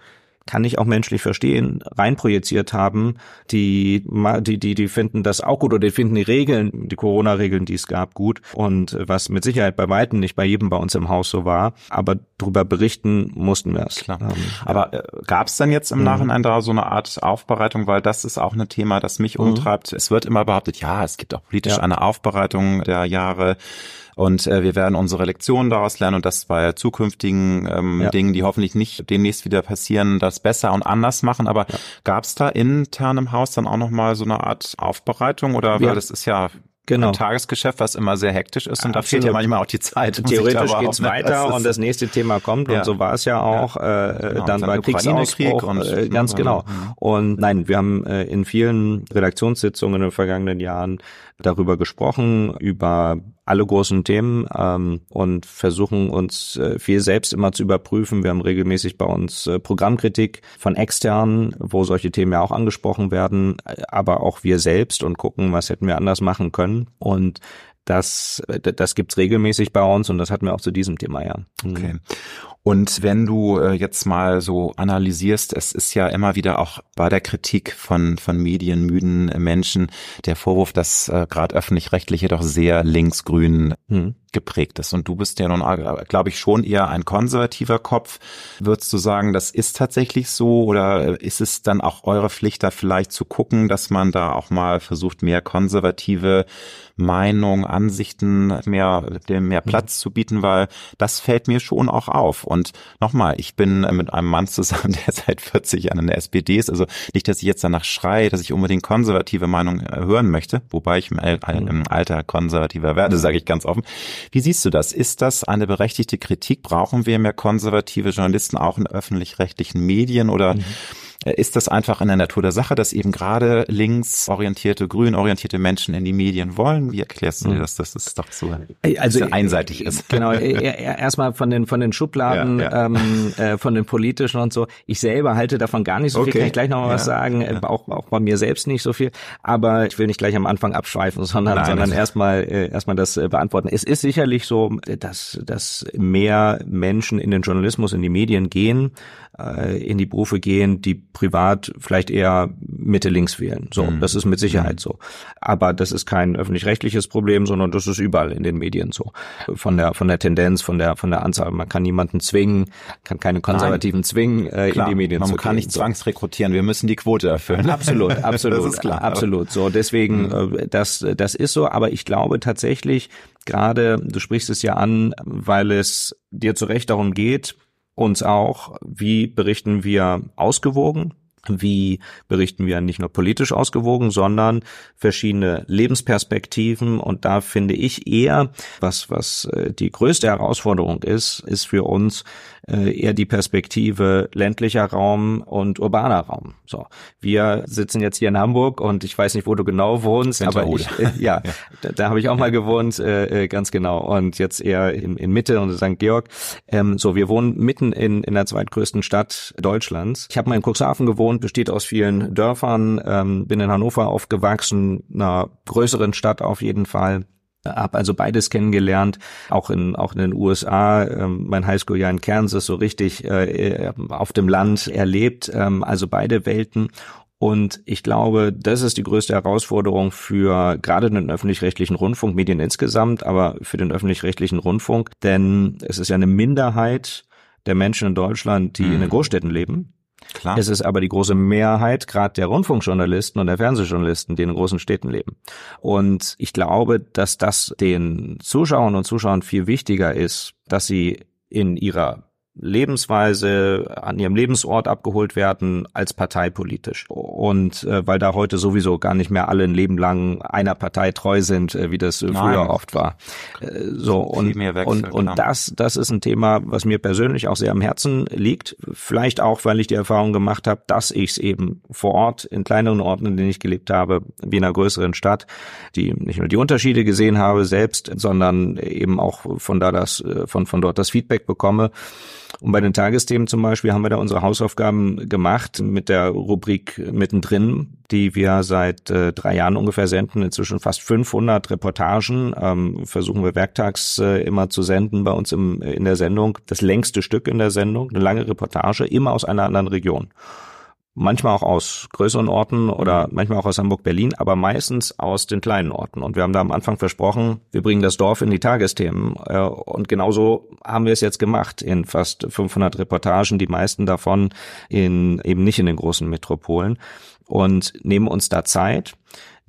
kann ich auch menschlich verstehen, reinprojiziert haben, die, die, die, die finden das auch gut oder die finden die Regeln, die Corona-Regeln, die es gab, gut. Und was mit Sicherheit bei Weitem nicht bei jedem bei uns im Haus so war. Aber darüber berichten mussten wir es. Klar. Ähm, aber äh, gab es denn jetzt im mhm. Nachhinein da so eine Art Aufbereitung? Weil das ist auch ein Thema, das mich mhm. umtreibt. Es wird immer behauptet, ja, es gibt auch politisch ja. eine Aufbereitung der Jahre. Und äh, wir werden unsere Lektionen daraus lernen und das bei zukünftigen ähm, ja. Dingen, die hoffentlich nicht demnächst wieder passieren, das besser und anders machen. Aber ja. gab es da intern im Haus dann auch nochmal so eine Art Aufbereitung oder weil das ist ja genau. ein Tagesgeschäft, was immer sehr hektisch ist und Absolut. da fehlt ja manchmal auch die Zeit. Theoretisch geht's weiter und das nächste Thema kommt ja. und so war es ja auch ja. Äh, genau. dann, bei Kriegsausbruch, und, äh, ganz genau. Mhm. Und nein, wir haben äh, in vielen Redaktionssitzungen in den vergangenen Jahren darüber gesprochen, über alle großen Themen ähm, und versuchen uns äh, viel selbst immer zu überprüfen. Wir haben regelmäßig bei uns äh, Programmkritik von externen, wo solche Themen ja auch angesprochen werden, aber auch wir selbst und gucken, was hätten wir anders machen können. Und das, äh, das gibt's regelmäßig bei uns und das hatten wir auch zu diesem Thema, ja. Mhm. Okay. Und wenn du äh, jetzt mal so analysierst, es ist ja immer wieder auch bei der Kritik von, von medienmüden Menschen der Vorwurf, dass äh, gerade öffentlich-rechtliche doch sehr linksgrün hm. geprägt ist. Und du bist ja nun, äh, glaube ich, schon eher ein konservativer Kopf. Würdest du sagen, das ist tatsächlich so oder ist es dann auch eure Pflicht, da vielleicht zu gucken, dass man da auch mal versucht, mehr konservative Meinung, Ansichten, mehr, dem mehr Platz mhm. zu bieten, weil das fällt mir schon auch auf. Und nochmal, ich bin mit einem Mann zusammen, der seit 40 Jahren in der SPD ist. Also nicht, dass ich jetzt danach schreie, dass ich unbedingt konservative Meinung äh, hören möchte, wobei ich im, im Alter konservativer werde, sage ich ganz offen. Wie siehst du das? Ist das eine berechtigte Kritik? Brauchen wir mehr konservative Journalisten auch in öffentlich-rechtlichen Medien oder mhm äh, ist das einfach in der Natur der Sache, dass eben gerade linksorientierte, grünorientierte Menschen in die Medien wollen? Wie erklärst du dir hm. das, dass das doch so also, einseitig ist? Genau, erstmal von den von den Schubladen, ja, ja. Ähm, äh, von den politischen und so. Ich selber halte davon gar nicht so okay. viel, kann ich gleich noch mal ja, was sagen, auch, auch bei mir selbst nicht so viel, aber ich will nicht gleich am Anfang abschweifen, sondern, Nein, sondern erstmal äh, erstmal das äh, beantworten. Es ist sicherlich so, dass, dass mehr Menschen in den Journalismus, in die Medien gehen, äh, in die Berufe gehen, die privat vielleicht eher Mitte links wählen. So, mhm. das ist mit Sicherheit mhm. so. Aber das ist kein öffentlich-rechtliches Problem, sondern das ist überall in den Medien so. Von der von der Tendenz, von der von der Anzahl. Man kann niemanden zwingen, kann keine Konservativen Nein. zwingen, äh, klar, in die Medien man zu Man kann nicht zwangsrekrutieren. Wir müssen die Quote erfüllen. Absolut, absolut, das ist klar. absolut. So, deswegen mhm. äh, das das ist so. Aber ich glaube tatsächlich gerade, du sprichst es ja an, weil es dir zu Recht darum geht, uns auch, wie berichten wir ausgewogen, wie berichten wir nicht nur politisch ausgewogen, sondern verschiedene Lebensperspektiven. Und da finde ich eher, was, was äh, die größte Herausforderung ist, ist für uns äh, eher die Perspektive ländlicher Raum und urbaner Raum. So, wir sitzen jetzt hier in Hamburg und ich weiß nicht, wo du genau wohnst, aber ich, äh, ja, ja, da, da habe ich auch mal gewohnt, äh, äh, ganz genau. Und jetzt eher in, in Mitte und St. Georg. Ähm, so, wir wohnen mitten in, in der zweitgrößten Stadt Deutschlands. Ich habe mal in Cuxhaven gewohnt, besteht aus vielen Dörfern, ähm, bin in Hannover aufgewachsen, einer größeren Stadt auf jeden Fall habe also beides kennengelernt, auch in auch in den USA, ähm, mein Highschool-Jahr in Kansas so richtig äh, auf dem Land erlebt, ähm, also beide Welten. Und ich glaube, das ist die größte Herausforderung für gerade den öffentlich-rechtlichen Rundfunk, Medien insgesamt, aber für den öffentlich-rechtlichen Rundfunk, denn es ist ja eine Minderheit der Menschen in Deutschland, die mhm. in den Großstädten leben. Klar. Es ist aber die große Mehrheit, gerade der Rundfunkjournalisten und der Fernsehjournalisten, die in großen Städten leben. Und ich glaube, dass das den Zuschauern und Zuschauern viel wichtiger ist, dass sie in ihrer Lebensweise an ihrem Lebensort abgeholt werden als parteipolitisch. Und äh, weil da heute sowieso gar nicht mehr alle ein Leben lang einer Partei treu sind, äh, wie das äh, früher oft war. Äh, so und Wechsel, und, und das das ist ein Thema, was mir persönlich auch sehr am Herzen liegt. Vielleicht auch, weil ich die Erfahrung gemacht habe, dass ich es eben vor Ort in kleineren Orten, in denen ich gelebt habe, wie in einer größeren Stadt, die nicht nur die Unterschiede gesehen habe selbst, sondern eben auch von da das äh, von von dort das Feedback bekomme. Und bei den Tagesthemen zum Beispiel haben wir da unsere Hausaufgaben gemacht mit der Rubrik mittendrin, die wir seit äh, drei Jahren ungefähr senden. Inzwischen fast 500 Reportagen ähm, versuchen wir werktags äh, immer zu senden bei uns im, in der Sendung. Das längste Stück in der Sendung, eine lange Reportage, immer aus einer anderen Region manchmal auch aus größeren Orten oder mhm. manchmal auch aus Hamburg, Berlin, aber meistens aus den kleinen Orten. Und wir haben da am Anfang versprochen, wir bringen das Dorf in die Tagesthemen. Äh, und genauso haben wir es jetzt gemacht in fast 500 Reportagen, die meisten davon in, eben nicht in den großen Metropolen und nehmen uns da Zeit.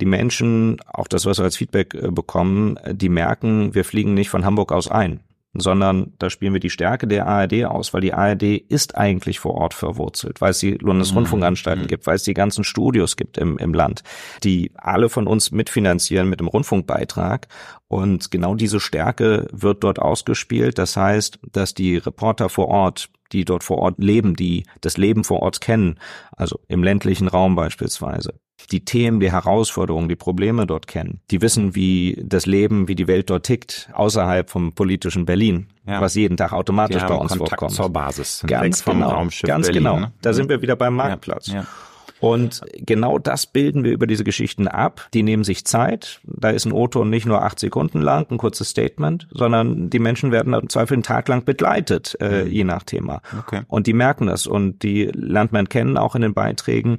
Die Menschen, auch das, was wir als Feedback äh, bekommen, die merken, wir fliegen nicht von Hamburg aus ein sondern da spielen wir die Stärke der ARD aus, weil die ARD ist eigentlich vor Ort verwurzelt, weil es die Landesrundfunkanstalten mhm. gibt, weil es die ganzen Studios gibt im, im Land, die alle von uns mitfinanzieren mit dem Rundfunkbeitrag. Und genau diese Stärke wird dort ausgespielt. Das heißt, dass die Reporter vor Ort die dort vor Ort leben, die das Leben vor Ort kennen, also im ländlichen Raum beispielsweise, die Themen, die Herausforderungen, die Probleme dort kennen. Die wissen, wie das Leben, wie die Welt dort tickt, außerhalb vom politischen Berlin, ja. was jeden Tag automatisch bei uns Kontakt vorkommt. zur Basis. Ganz genau. Ganz Berlin, genau. Ne? Da sind wir wieder beim Marktplatz. Ja. Ja. Und genau das bilden wir über diese Geschichten ab. Die nehmen sich Zeit. Da ist ein O-Ton nicht nur acht Sekunden lang, ein kurzes Statement, sondern die Menschen werden im Zweifel einen Tag lang begleitet, äh, mhm. je nach Thema. Okay. Und die merken das und die lernt man kennen auch in den Beiträgen.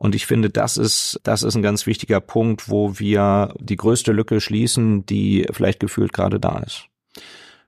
Und ich finde, das ist, das ist ein ganz wichtiger Punkt, wo wir die größte Lücke schließen, die vielleicht gefühlt gerade da ist.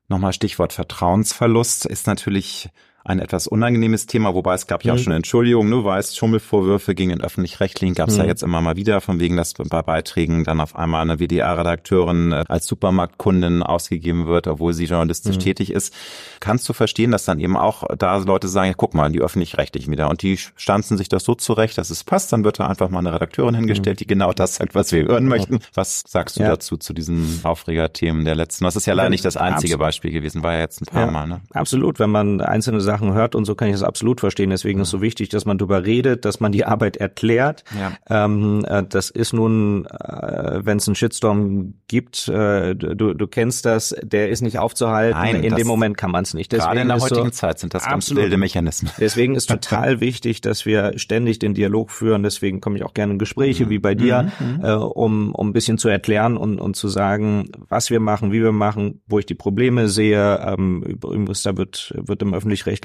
Nochmal Stichwort Vertrauensverlust ist natürlich ein etwas unangenehmes Thema, wobei es gab ja auch mhm. schon Entschuldigungen, du weißt, Schummelvorwürfe gegen den öffentlich-rechtlichen gab es mhm. ja jetzt immer mal wieder, von wegen, dass bei Beiträgen dann auf einmal eine WDR-Redakteurin äh, als Supermarktkundin ausgegeben wird, obwohl sie journalistisch mhm. tätig ist. Kannst du verstehen, dass dann eben auch da Leute sagen, ja, guck mal, die öffentlich-rechtlichen wieder und die stanzen sich das so zurecht, dass es passt, dann wird da einfach mal eine Redakteurin hingestellt, die genau das sagt, was wir hören möchten. Was sagst du ja. dazu, zu diesen Aufregerthemen der letzten? Das ist ja leider nicht das einzige Beispiel gewesen, war ja jetzt ein paar ja, Mal. Ne? Absolut, wenn man einzelne Sachen hört und so kann ich das absolut verstehen. Deswegen ist es so wichtig, dass man darüber redet, dass man die Arbeit erklärt. Ja. Ähm, äh, das ist nun, äh, wenn es einen Shitstorm gibt, äh, du, du kennst das, der ist nicht aufzuhalten. Nein, in dem Moment kann man es nicht. Deswegen gerade in der heutigen so, Zeit sind das absolut. ganz wilde Mechanismen. Deswegen ist total wichtig, dass wir ständig den Dialog führen. Deswegen komme ich auch gerne in Gespräche mhm. wie bei dir, mhm. mhm. äh, um, um ein bisschen zu erklären und, und zu sagen, was wir machen, wie wir machen, wo ich die Probleme sehe. Ähm, übrigens, da wird, wird im öffentlich-rechtlichen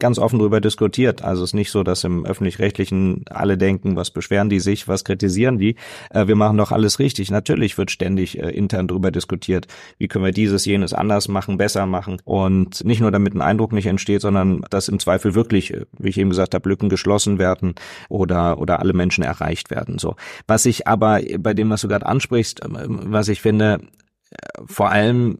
ganz offen darüber diskutiert. Also es ist nicht so, dass im öffentlich-rechtlichen alle denken, was beschweren die sich, was kritisieren die. Äh, wir machen doch alles richtig. Natürlich wird ständig äh, intern darüber diskutiert, wie können wir dieses, jenes anders machen, besser machen. Und nicht nur damit ein Eindruck nicht entsteht, sondern dass im Zweifel wirklich, äh, wie ich eben gesagt habe, Lücken geschlossen werden oder, oder alle Menschen erreicht werden. So. Was ich aber bei dem, was du gerade ansprichst, was ich finde, vor allem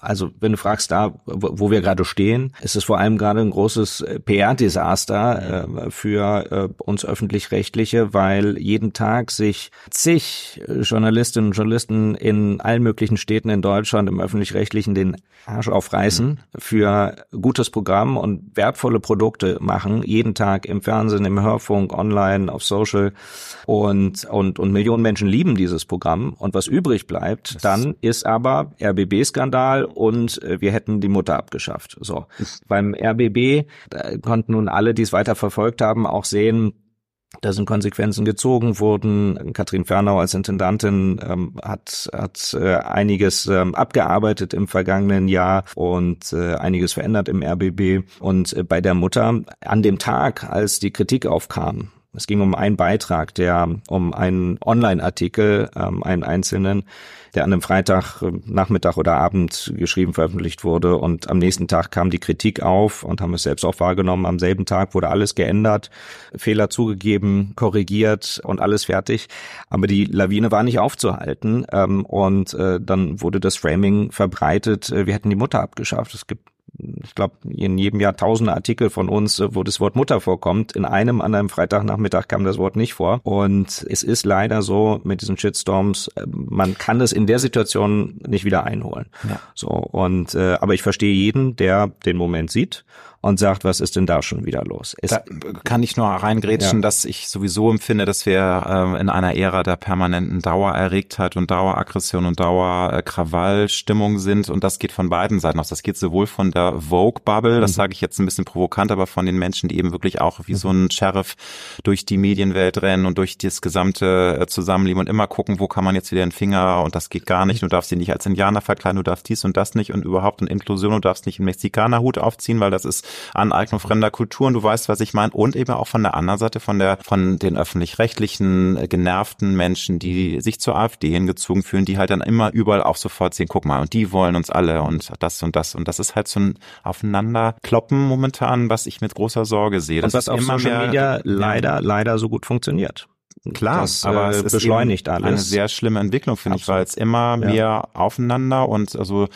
also wenn du fragst da, wo wir gerade stehen, ist es vor allem gerade ein großes äh, PR-Desaster äh, für äh, uns öffentlich-rechtliche, weil jeden Tag sich zig Journalistinnen und Journalisten in allen möglichen Städten in Deutschland im öffentlich-rechtlichen den Arsch aufreißen mhm. für gutes Programm und wertvolle Produkte machen, jeden Tag im Fernsehen, im Hörfunk, online, auf Social und, und, und Millionen Menschen lieben dieses Programm und was übrig bleibt, dann ist aber RBB-Skandal und äh, wir hätten die Mutter abgeschafft. So. Beim RBB konnten nun alle, die es weiter verfolgt haben, auch sehen, da sind Konsequenzen gezogen wurden. Katrin Fernau als Intendantin ähm, hat, hat äh, einiges ähm, abgearbeitet im vergangenen Jahr und äh, einiges verändert im RBB. Und äh, bei der Mutter, an dem Tag, als die Kritik aufkam, es ging um einen Beitrag, der um einen Online-Artikel, ähm, einen einzelnen, der an einem Freitag, äh, Nachmittag oder Abend geschrieben veröffentlicht wurde. Und am nächsten Tag kam die Kritik auf und haben es selbst auch wahrgenommen. Am selben Tag wurde alles geändert, Fehler zugegeben, korrigiert und alles fertig. Aber die Lawine war nicht aufzuhalten. Ähm, und äh, dann wurde das Framing verbreitet, äh, wir hätten die Mutter abgeschafft. Es gibt ich glaube, in jedem Jahr tausende Artikel von uns, äh, wo das Wort Mutter vorkommt. In einem an einem Freitagnachmittag kam das Wort nicht vor. Und es ist leider so mit diesen Shitstorms, äh, man kann es in der Situation nicht wieder einholen. Ja. So und äh, aber ich verstehe jeden, der den Moment sieht und sagt, was ist denn da schon wieder los? Es da kann ich nur reingrätschen, ja. dass ich sowieso empfinde, dass wir äh, in einer Ära der permanenten Dauererregtheit und Daueraggression und Dauerkrawallstimmung sind und das geht von beiden Seiten aus. Das geht sowohl von der Vogue-Bubble, das mhm. sage ich jetzt ein bisschen provokant, aber von den Menschen, die eben wirklich auch wie mhm. so ein Sheriff durch die Medienwelt rennen und durch das gesamte äh, Zusammenleben und immer gucken, wo kann man jetzt wieder den Finger und das geht gar nicht, du darfst sie nicht als Indianer verkleiden, du darfst dies und das nicht und überhaupt eine Inklusion, du darfst nicht einen Mexikanerhut aufziehen, weil das ist Aneignung fremder Kulturen, du weißt, was ich meine, und eben auch von der anderen Seite, von der, von den öffentlich-rechtlichen, äh, genervten Menschen, die sich zur AfD hingezogen fühlen, die halt dann immer überall auch sofort sehen, guck mal, und die wollen uns alle und das und das. Und das ist halt so ein Aufeinanderkloppen momentan, was ich mit großer Sorge sehe. Das und was auf Social mehr, Media leider, leider so gut funktioniert. Klar, das, aber äh, es ist beschleunigt alles. Eine sehr schlimme Entwicklung, finde ich, weil es immer mehr ja. aufeinander und also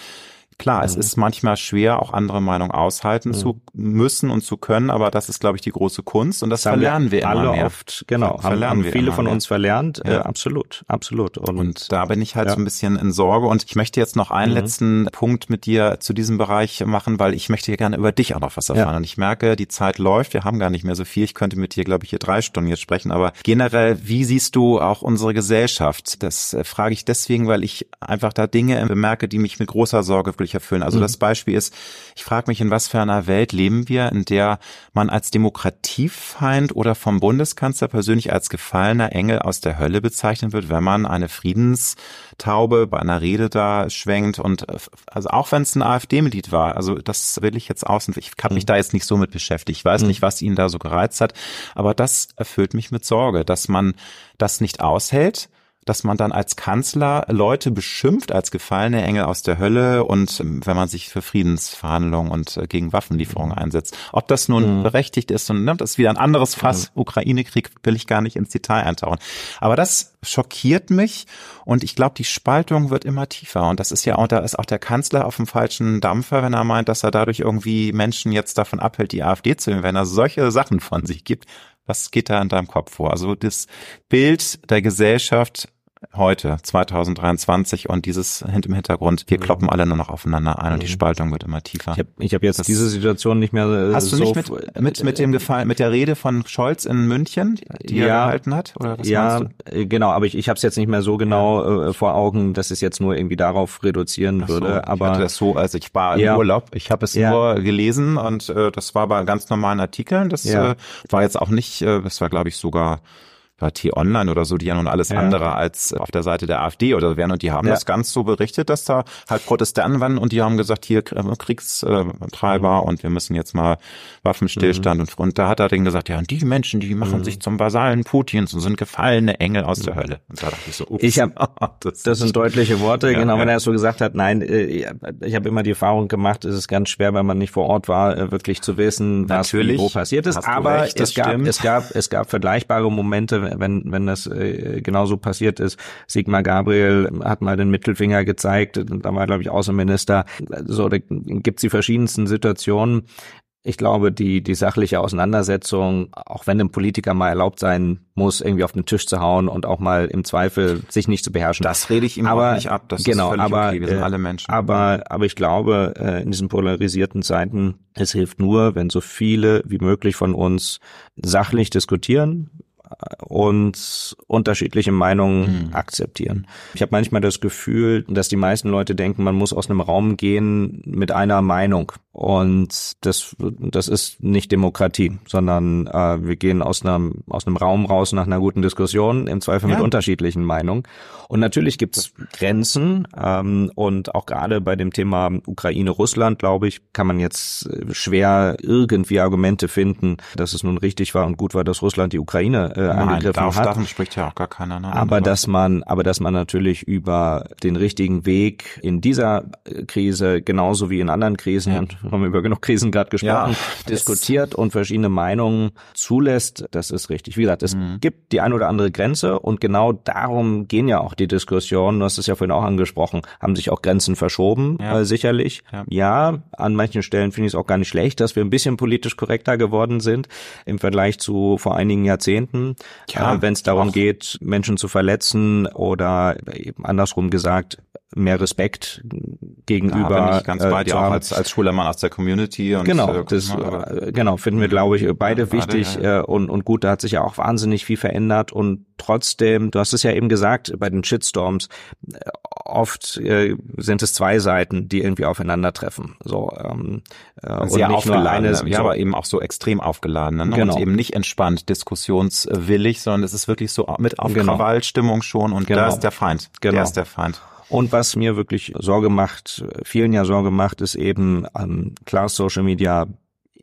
Klar, mhm. es ist manchmal schwer, auch andere Meinungen aushalten mhm. zu müssen und zu können, aber das ist, glaube ich, die große Kunst und das, das verlernen wir, wir alle mehr. oft. Genau, haben, haben viele von uns verlernt. Ja. Äh, absolut, absolut. Und, und, da bin ich halt ja. so ein bisschen in Sorge und ich möchte jetzt noch einen mhm. letzten Punkt mit dir zu diesem Bereich machen, weil ich möchte gerne über dich auch noch was erfahren. Ja. Und ich merke, die Zeit läuft, wir haben gar nicht mehr so viel. Ich könnte mit dir, glaube ich, hier drei Stunden jetzt sprechen, aber generell, wie siehst du auch unsere Gesellschaft? Das äh, frage ich deswegen, weil ich einfach da Dinge bemerke, die mich mit großer Sorge wirklich erfüllen. Also mhm. das Beispiel ist, ich frage mich, in was für einer Welt leben wir, in der man als Demokratiefeind oder vom Bundeskanzler persönlich als gefallener Engel aus der Hölle bezeichnet wird, wenn man eine Friedenstaube bei einer Rede da schwenkt und also auch wenn es ein AfD-Mitglied war, also das will ich jetzt außen, ich habe mich mhm. da jetzt nicht so mit beschäftigt, ich weiß mhm. nicht, was ihn da so gereizt hat, aber das erfüllt mich mit Sorge, dass man das nicht aushält, dass man dann als Kanzler Leute beschimpft als gefallene Engel aus der Hölle und ähm, wenn man sich für Friedensverhandlungen und äh, gegen Waffenlieferungen einsetzt. Ob das nun mhm. berechtigt ist und ne, das ist wieder ein anderes Fass. Mhm. Ukraine-Krieg will ich gar nicht ins Detail eintauchen. Aber das schockiert mich und ich glaube, die Spaltung wird immer tiefer. Und das ist ja auch, da ist auch der Kanzler auf dem falschen Dampfer, wenn er meint, dass er dadurch irgendwie Menschen jetzt davon abhält, die AfD zu wählen, wenn er solche Sachen von sich gibt. Was geht da in deinem Kopf vor? Also das Bild der Gesellschaft heute, 2023 und dieses im Hintergrund, wir mhm. kloppen alle nur noch aufeinander ein und die mhm. Spaltung wird immer tiefer. Ich habe ich hab jetzt das diese Situation nicht mehr äh, Hast du so nicht mit, mit, mit dem Gefallen, mit der Rede von Scholz in München, die ja, er gehalten hat? Oder was ja, äh, genau, aber ich, ich habe es jetzt nicht mehr so genau äh, vor Augen, dass es jetzt nur irgendwie darauf reduzieren Ach würde. So, aber ich hatte das so, also ich war im Urlaub, ich habe es ja. nur gelesen und äh, das war bei ganz normalen Artikeln. Das äh, war jetzt auch nicht, äh, das war glaube ich sogar war T-Online oder so, die ja nun alles ja. andere als auf der Seite der AfD oder wären und die haben ja. das ganz so berichtet, dass da halt Protestanten waren und die haben gesagt, hier äh, Kriegstreiber mhm. und wir müssen jetzt mal Waffenstillstand mhm. und, und da hat er denen gesagt, ja, und die Menschen, die machen mhm. sich zum Vasallen Putins und sind gefallene Engel aus der Hölle. Und da dachte ich so, ups. Ich hab, das, das sind deutliche Worte, ja, genau, wenn er so gesagt hat, nein, äh, ich habe immer die Erfahrung gemacht, es ist ganz schwer, wenn man nicht vor Ort war, äh, wirklich zu wissen, was wo passiert ist, aber recht, es gab, es gab, es gab vergleichbare Momente, wenn, wenn das äh, genauso passiert ist. Sigmar Gabriel hat mal den Mittelfinger gezeigt, da war, glaube ich, Außenminister. So, da gibt's die verschiedensten Situationen. Ich glaube, die, die sachliche Auseinandersetzung, auch wenn dem Politiker mal erlaubt sein muss, irgendwie auf den Tisch zu hauen und auch mal im Zweifel sich nicht zu beherrschen. Das rede ich ihm aber, auch nicht ab. Das genau, ist völlig aber, okay. Wir sind äh, alle Menschen. Aber, aber ich glaube, äh, in diesen polarisierten Zeiten, es hilft nur, wenn so viele wie möglich von uns sachlich diskutieren, und unterschiedliche Meinungen mhm. akzeptieren. Ich habe manchmal das Gefühl, dass die meisten Leute denken, man muss aus einem Raum gehen mit einer Meinung. Und das, das ist nicht Demokratie, sondern äh, wir gehen aus einem, aus einem Raum raus nach einer guten Diskussion, im Zweifel ja. mit unterschiedlichen Meinungen. Und natürlich gibt es Grenzen. Ähm, und auch gerade bei dem Thema Ukraine-Russland, glaube ich, kann man jetzt schwer irgendwie Argumente finden, dass es nun richtig war und gut war, dass Russland die Ukraine äh, angegriffen Nein, hat. Davon spricht ja auch gar keiner. Ne? Aber dass man, aber dass man natürlich über den richtigen Weg in dieser Krise genauso wie in anderen Krisen ja haben wir über genug Krisen gerade gesprochen, ja, diskutiert und verschiedene Meinungen zulässt, das ist richtig. Wie gesagt, es mhm. gibt die ein oder andere Grenze und genau darum gehen ja auch die Diskussionen, du hast es ja vorhin auch angesprochen, haben sich auch Grenzen verschoben, ja. äh, sicherlich. Ja, an manchen Stellen finde ich es auch gar nicht schlecht, dass wir ein bisschen politisch korrekter geworden sind im Vergleich zu vor einigen Jahrzehnten. Ja, äh, Wenn es darum auch. geht, Menschen zu verletzen oder eben andersrum gesagt, mehr Respekt gegenüber. Ich ganz äh, dir, auch als, als schwuler Mann aus der Community. Und, genau, äh, das, äh, genau, finden wir, glaube ich, beide ja, wichtig ja, ja. und, und gut, da hat sich ja auch wahnsinnig viel verändert und trotzdem, du hast es ja eben gesagt, bei den Shitstorms, oft äh, sind es zwei Seiten, die irgendwie aufeinandertreffen. So, ähm, äh, Sehr und nicht nur eine, ja, so, aber eben auch so extrem aufgeladen. Ne? Genau. Und eben nicht entspannt, diskussionswillig, sondern es ist wirklich so mit auf genau. Krawallstimmung schon und genau. da ist der Feind. Genau. Der ist der Feind. Und was mir wirklich Sorge macht, vielen ja Sorge macht, ist eben ähm, klar Social Media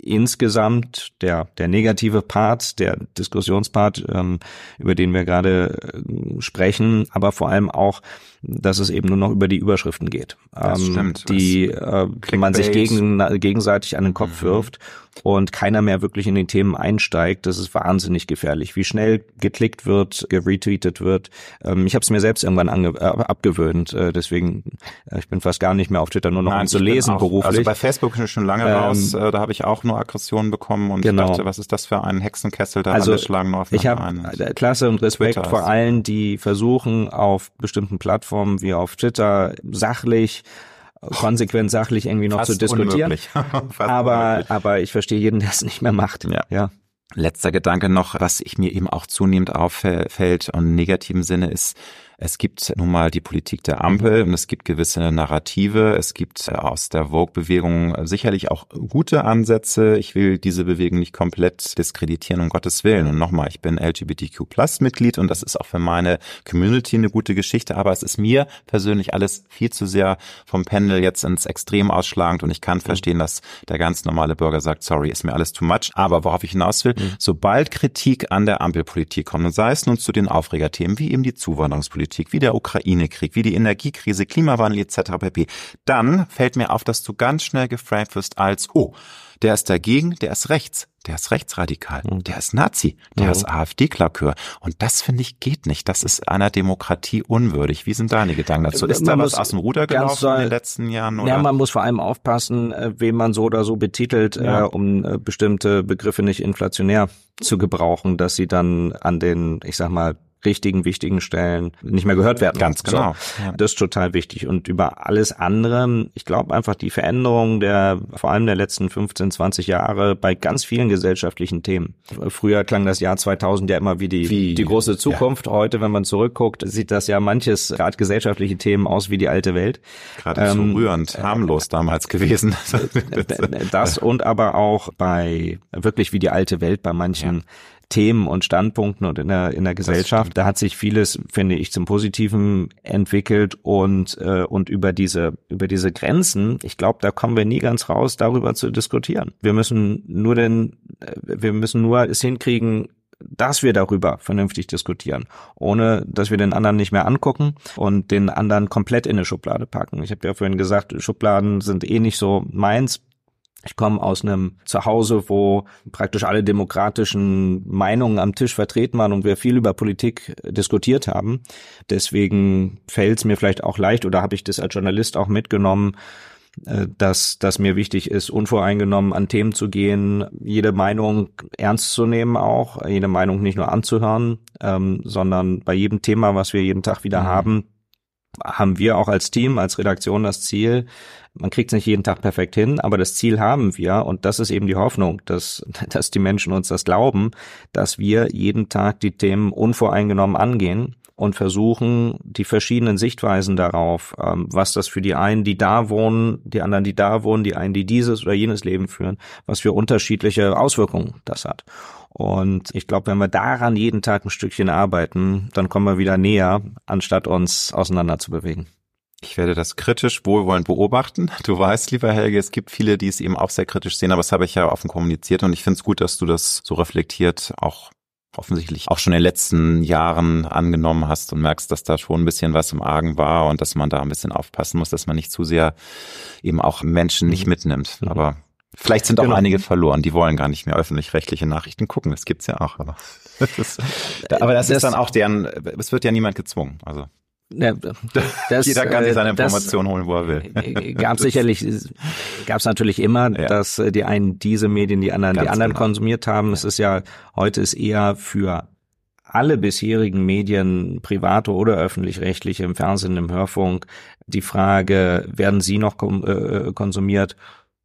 insgesamt der der negative Part, der Diskussionspart, ähm, über den wir gerade äh, sprechen, aber vor allem auch, dass es eben nur noch über die Überschriften geht, ähm, stimmt, die, äh, die man sich gegen, gegenseitig an den Kopf mhm. wirft und keiner mehr wirklich in den Themen einsteigt. Das ist wahnsinnig gefährlich. Wie schnell geklickt wird, geretweetet wird. Ähm, ich habe es mir selbst irgendwann ange äh, abgewöhnt. Äh, deswegen, äh, ich bin fast gar nicht mehr auf Twitter, nur noch Nein, um zu lesen auch, beruflich. Also bei Facebook bin ich schon lange ähm, raus. Äh, da habe ich auch nur Aggressionen bekommen und genau. ich dachte, was ist das für ein Hexenkessel? Da also, schlagen nur auf Ich habe äh, Klasse und Respekt vor allen, die versuchen, auf bestimmten Plattformen wie auf Twitter sachlich konsequent sachlich irgendwie noch Fast zu diskutieren. aber, unmöglich. aber ich verstehe jeden, der es nicht mehr macht. Ja. ja. Letzter Gedanke noch, was ich mir eben auch zunehmend auffällt und im negativen Sinne ist, es gibt nun mal die Politik der Ampel und es gibt gewisse Narrative. Es gibt äh, aus der Vogue-Bewegung sicherlich auch gute Ansätze. Ich will diese Bewegung nicht komplett diskreditieren, um Gottes Willen. Und nochmal, ich bin LGBTQ-Plus-Mitglied und das ist auch für meine Community eine gute Geschichte. Aber es ist mir persönlich alles viel zu sehr vom Pendel jetzt ins Extrem ausschlagend und ich kann verstehen, dass der ganz normale Bürger sagt, sorry, ist mir alles too much. Aber worauf ich hinaus will, mhm. sobald Kritik an der Ampelpolitik kommt, und sei es nun zu den Aufregerthemen wie eben die Zuwanderungspolitik, Politik, wie der Ukraine-Krieg, wie die Energiekrise, Klimawandel etc. pp. Dann fällt mir auf, dass du ganz schnell geframed wirst als, oh, der ist dagegen, der ist rechts, der ist rechtsradikal, mhm. der ist Nazi, der mhm. ist AfD-Klakör. Und das finde ich geht nicht. Das ist einer Demokratie unwürdig. Wie sind deine Gedanken dazu? Ist man da was aus dem Ruder gelaufen in den letzten Jahren? Oder? Ja, man muss vor allem aufpassen, äh, wen man so oder so betitelt, ja. äh, um äh, bestimmte Begriffe nicht inflationär zu gebrauchen, dass sie dann an den, ich sag mal, richtigen, wichtigen Stellen nicht mehr gehört werden. Ganz genau. So, ja. Das ist total wichtig. Und über alles andere, ich glaube einfach die Veränderung der, vor allem der letzten 15, 20 Jahre bei ganz vielen gesellschaftlichen Themen. Früher klang das Jahr 2000 ja immer wie die, wie, die große Zukunft. Ja. Heute, wenn man zurückguckt, sieht das ja manches, gerade gesellschaftliche Themen aus wie die alte Welt. Gerade ähm, rührend, harmlos damals gewesen. das und aber auch bei wirklich wie die alte Welt bei manchen ja. Themen und Standpunkten und in der, in der Gesellschaft. Da hat sich vieles, finde ich, zum Positiven entwickelt und, äh, und über diese, über diese Grenzen, ich glaube, da kommen wir nie ganz raus, darüber zu diskutieren. Wir müssen nur den, äh, wir müssen nur es hinkriegen, dass wir darüber vernünftig diskutieren, ohne dass wir den anderen nicht mehr angucken und den anderen komplett in eine Schublade packen. Ich habe ja vorhin gesagt, Schubladen sind eh nicht so meins Ich komme aus einem Zuhause, wo praktisch alle demokratischen Meinungen am Tisch vertreten waren und wir viel über Politik diskutiert haben. Deswegen fällt es mir vielleicht auch leicht oder habe ich das als Journalist auch mitgenommen, äh, dass, dass mir wichtig ist, unvoreingenommen an Themen zu gehen, jede Meinung ernst zu nehmen auch, jede Meinung nicht nur anzuhören, ähm, sondern bei jedem Thema, was wir jeden Tag wieder mhm. haben, haben wir auch als Team, als Redaktion das Ziel, man kriegt es nicht jeden Tag perfekt hin, aber das Ziel haben wir und das ist eben die Hoffnung, dass, dass die Menschen uns das glauben, dass wir jeden Tag die Themen unvoreingenommen angehen und versuchen, die verschiedenen Sichtweisen darauf, ähm, was das für die einen, die da wohnen, die anderen, die da wohnen, die einen, die dieses oder jenes Leben führen, was für unterschiedliche Auswirkungen das hat. Und ich glaube, wenn wir daran jeden Tag ein Stückchen arbeiten, dann kommen wir wieder näher, anstatt uns auseinander zu bewegen. Ich werde das kritisch wohlwollend beobachten. Du weißt, lieber Helge, es gibt viele, die es eben auch sehr kritisch sehen, aber das habe ich ja offen kommuniziert und ich finde es gut, dass du das so reflektiert auch offensichtlich auch schon in den letzten Jahren angenommen hast und merkst, dass da schon ein bisschen was im Argen war und dass man da ein bisschen aufpassen muss, dass man nicht zu sehr eben auch Menschen nicht mhm. mitnimmt. Mhm. Aber vielleicht sind auch genau. einige verloren, die wollen gar nicht mehr öffentlich-rechtliche Nachrichten gucken. Das gibt's ja auch. Aber das, ist, aber das, das ist dann auch deren, es wird ja niemand gezwungen. Also ja, das, Jeder kann sich seine Informationen holen, wo er will. Gab sicherlich, gab es natürlich immer, ja. dass äh, die einen diese Medien, die anderen Ganz die anderen genau. konsumiert haben. Es ist ja heute ist eher für alle bisherigen Medien, private oder öffentlich-rechtliche, im Fernsehen, im Hörfunk, die Frage, werden sie noch äh, konsumiert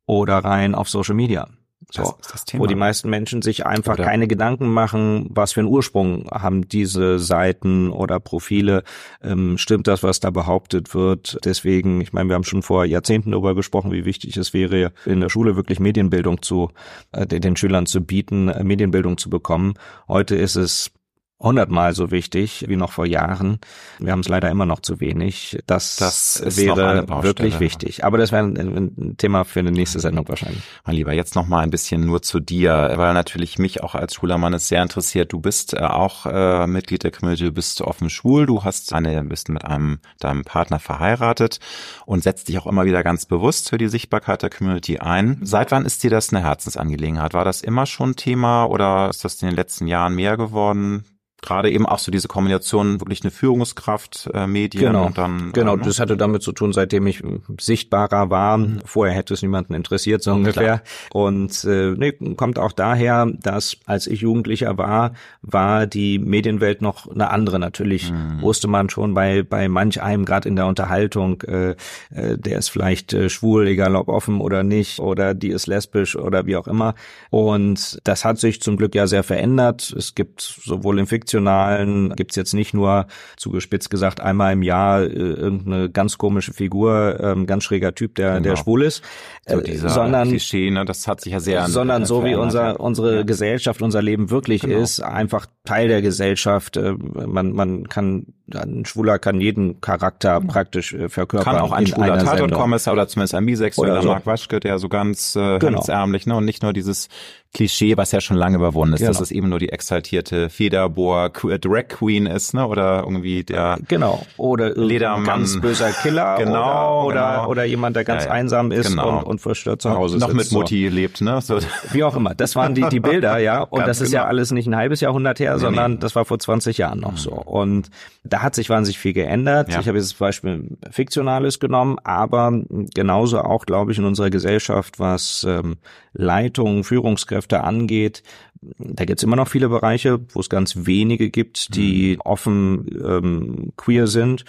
oder rein auf Social Media? So, wo die meisten Menschen sich einfach oder? keine Gedanken machen, was für einen Ursprung haben diese Seiten oder Profile. Ähm, stimmt das, was da behauptet wird? Deswegen, ich meine, wir haben schon vor Jahrzehnten darüber gesprochen, wie wichtig es wäre, in der Schule wirklich Medienbildung zu äh, den Schülern zu bieten, äh, Medienbildung zu bekommen. Heute ist es hundertmal so wichtig wie noch vor Jahren. Wir haben es leider immer noch zu wenig. Das, das wäre wirklich wichtig. Aber das wäre ein, ein, Thema für eine nächste Sendung wahrscheinlich. Mein Lieber, jetzt noch mal ein bisschen nur zu dir, weil natürlich mich auch als Schulermann es sehr interessiert. Du bist äh, auch äh, Mitglied der Community, du bist offen schwul, du hast eine, bist mit einem deinem Partner verheiratet und setzt dich auch immer wieder ganz bewusst für die Sichtbarkeit der Community ein. Seit wann ist dir das eine Herzensangelegenheit? War das immer schon Thema oder ist das in den letzten Jahren mehr geworden? Gerade eben auch so diese Kombination wirklich eine Führungskraft, äh, Medien genau. und dann. Genau, äh, das hatte damit zu tun, seitdem ich sichtbarer war. Mhm. Vorher hätte es niemanden interessiert, so ungefähr. Klar. Und äh, nee, kommt auch daher, dass als ich Jugendlicher war, war die Medienwelt noch eine andere. Natürlich mhm. wusste man schon bei, bei manch einem, gerade in der Unterhaltung, äh, äh, der ist vielleicht äh, schwul, egal ob offen oder nicht, oder die ist lesbisch oder wie auch immer. Und das hat sich zum Glück ja sehr verändert. Es gibt sowohl im Fiktion Fiktionalen gibt's jetzt nicht nur, zugespitzt gesagt, einmal im Jahr äh, irgendeine ganz komische Figur, ähm, ganz schräger Typ, der, genau. der schwul ist. So äh, sondern, Klischee, ne, das hat sich ja sehr Sondern so wie unser, unsere ja. Gesellschaft, unser Leben wirklich genau. ist, einfach Teil der Gesellschaft. Äh, man, man kann, ein Schwuler kann jeden Charakter praktisch äh, verkörpern. Kann auch ein schwuler Tatortkommissar oder zumindest ein Bisexueller, so. Mark Waschke, der so ganz äh, genau. ärmlich, ne, und nicht nur dieses Klischee, was ja schon lange überwunden ist, genau. dass es eben nur die exaltierte Federbohr Drag Queen ist, ne? Oder irgendwie der genau oder Ledermann, ganz böser Killer genau, oder genau. oder jemand, der ganz ja, ja. einsam ist genau. und, und verstört zu Hause noch sitzt, mit Mutti so. lebt, ne? So. Wie auch immer. Das waren die die Bilder, ja. Und das ist ja genau. alles nicht ein halbes Jahrhundert her, nee, sondern nee. das war vor 20 Jahren noch mhm. so. Und da hat sich wahnsinnig viel geändert. Ja. Ich habe jetzt das Beispiel Fiktionales genommen, aber genauso auch, glaube ich, in unserer Gesellschaft, was ähm, Leitung, Führungskräfte angeht, da gibt es immer noch viele Bereiche, wo es ganz wenige gibt, die mhm. offen ähm, queer sind.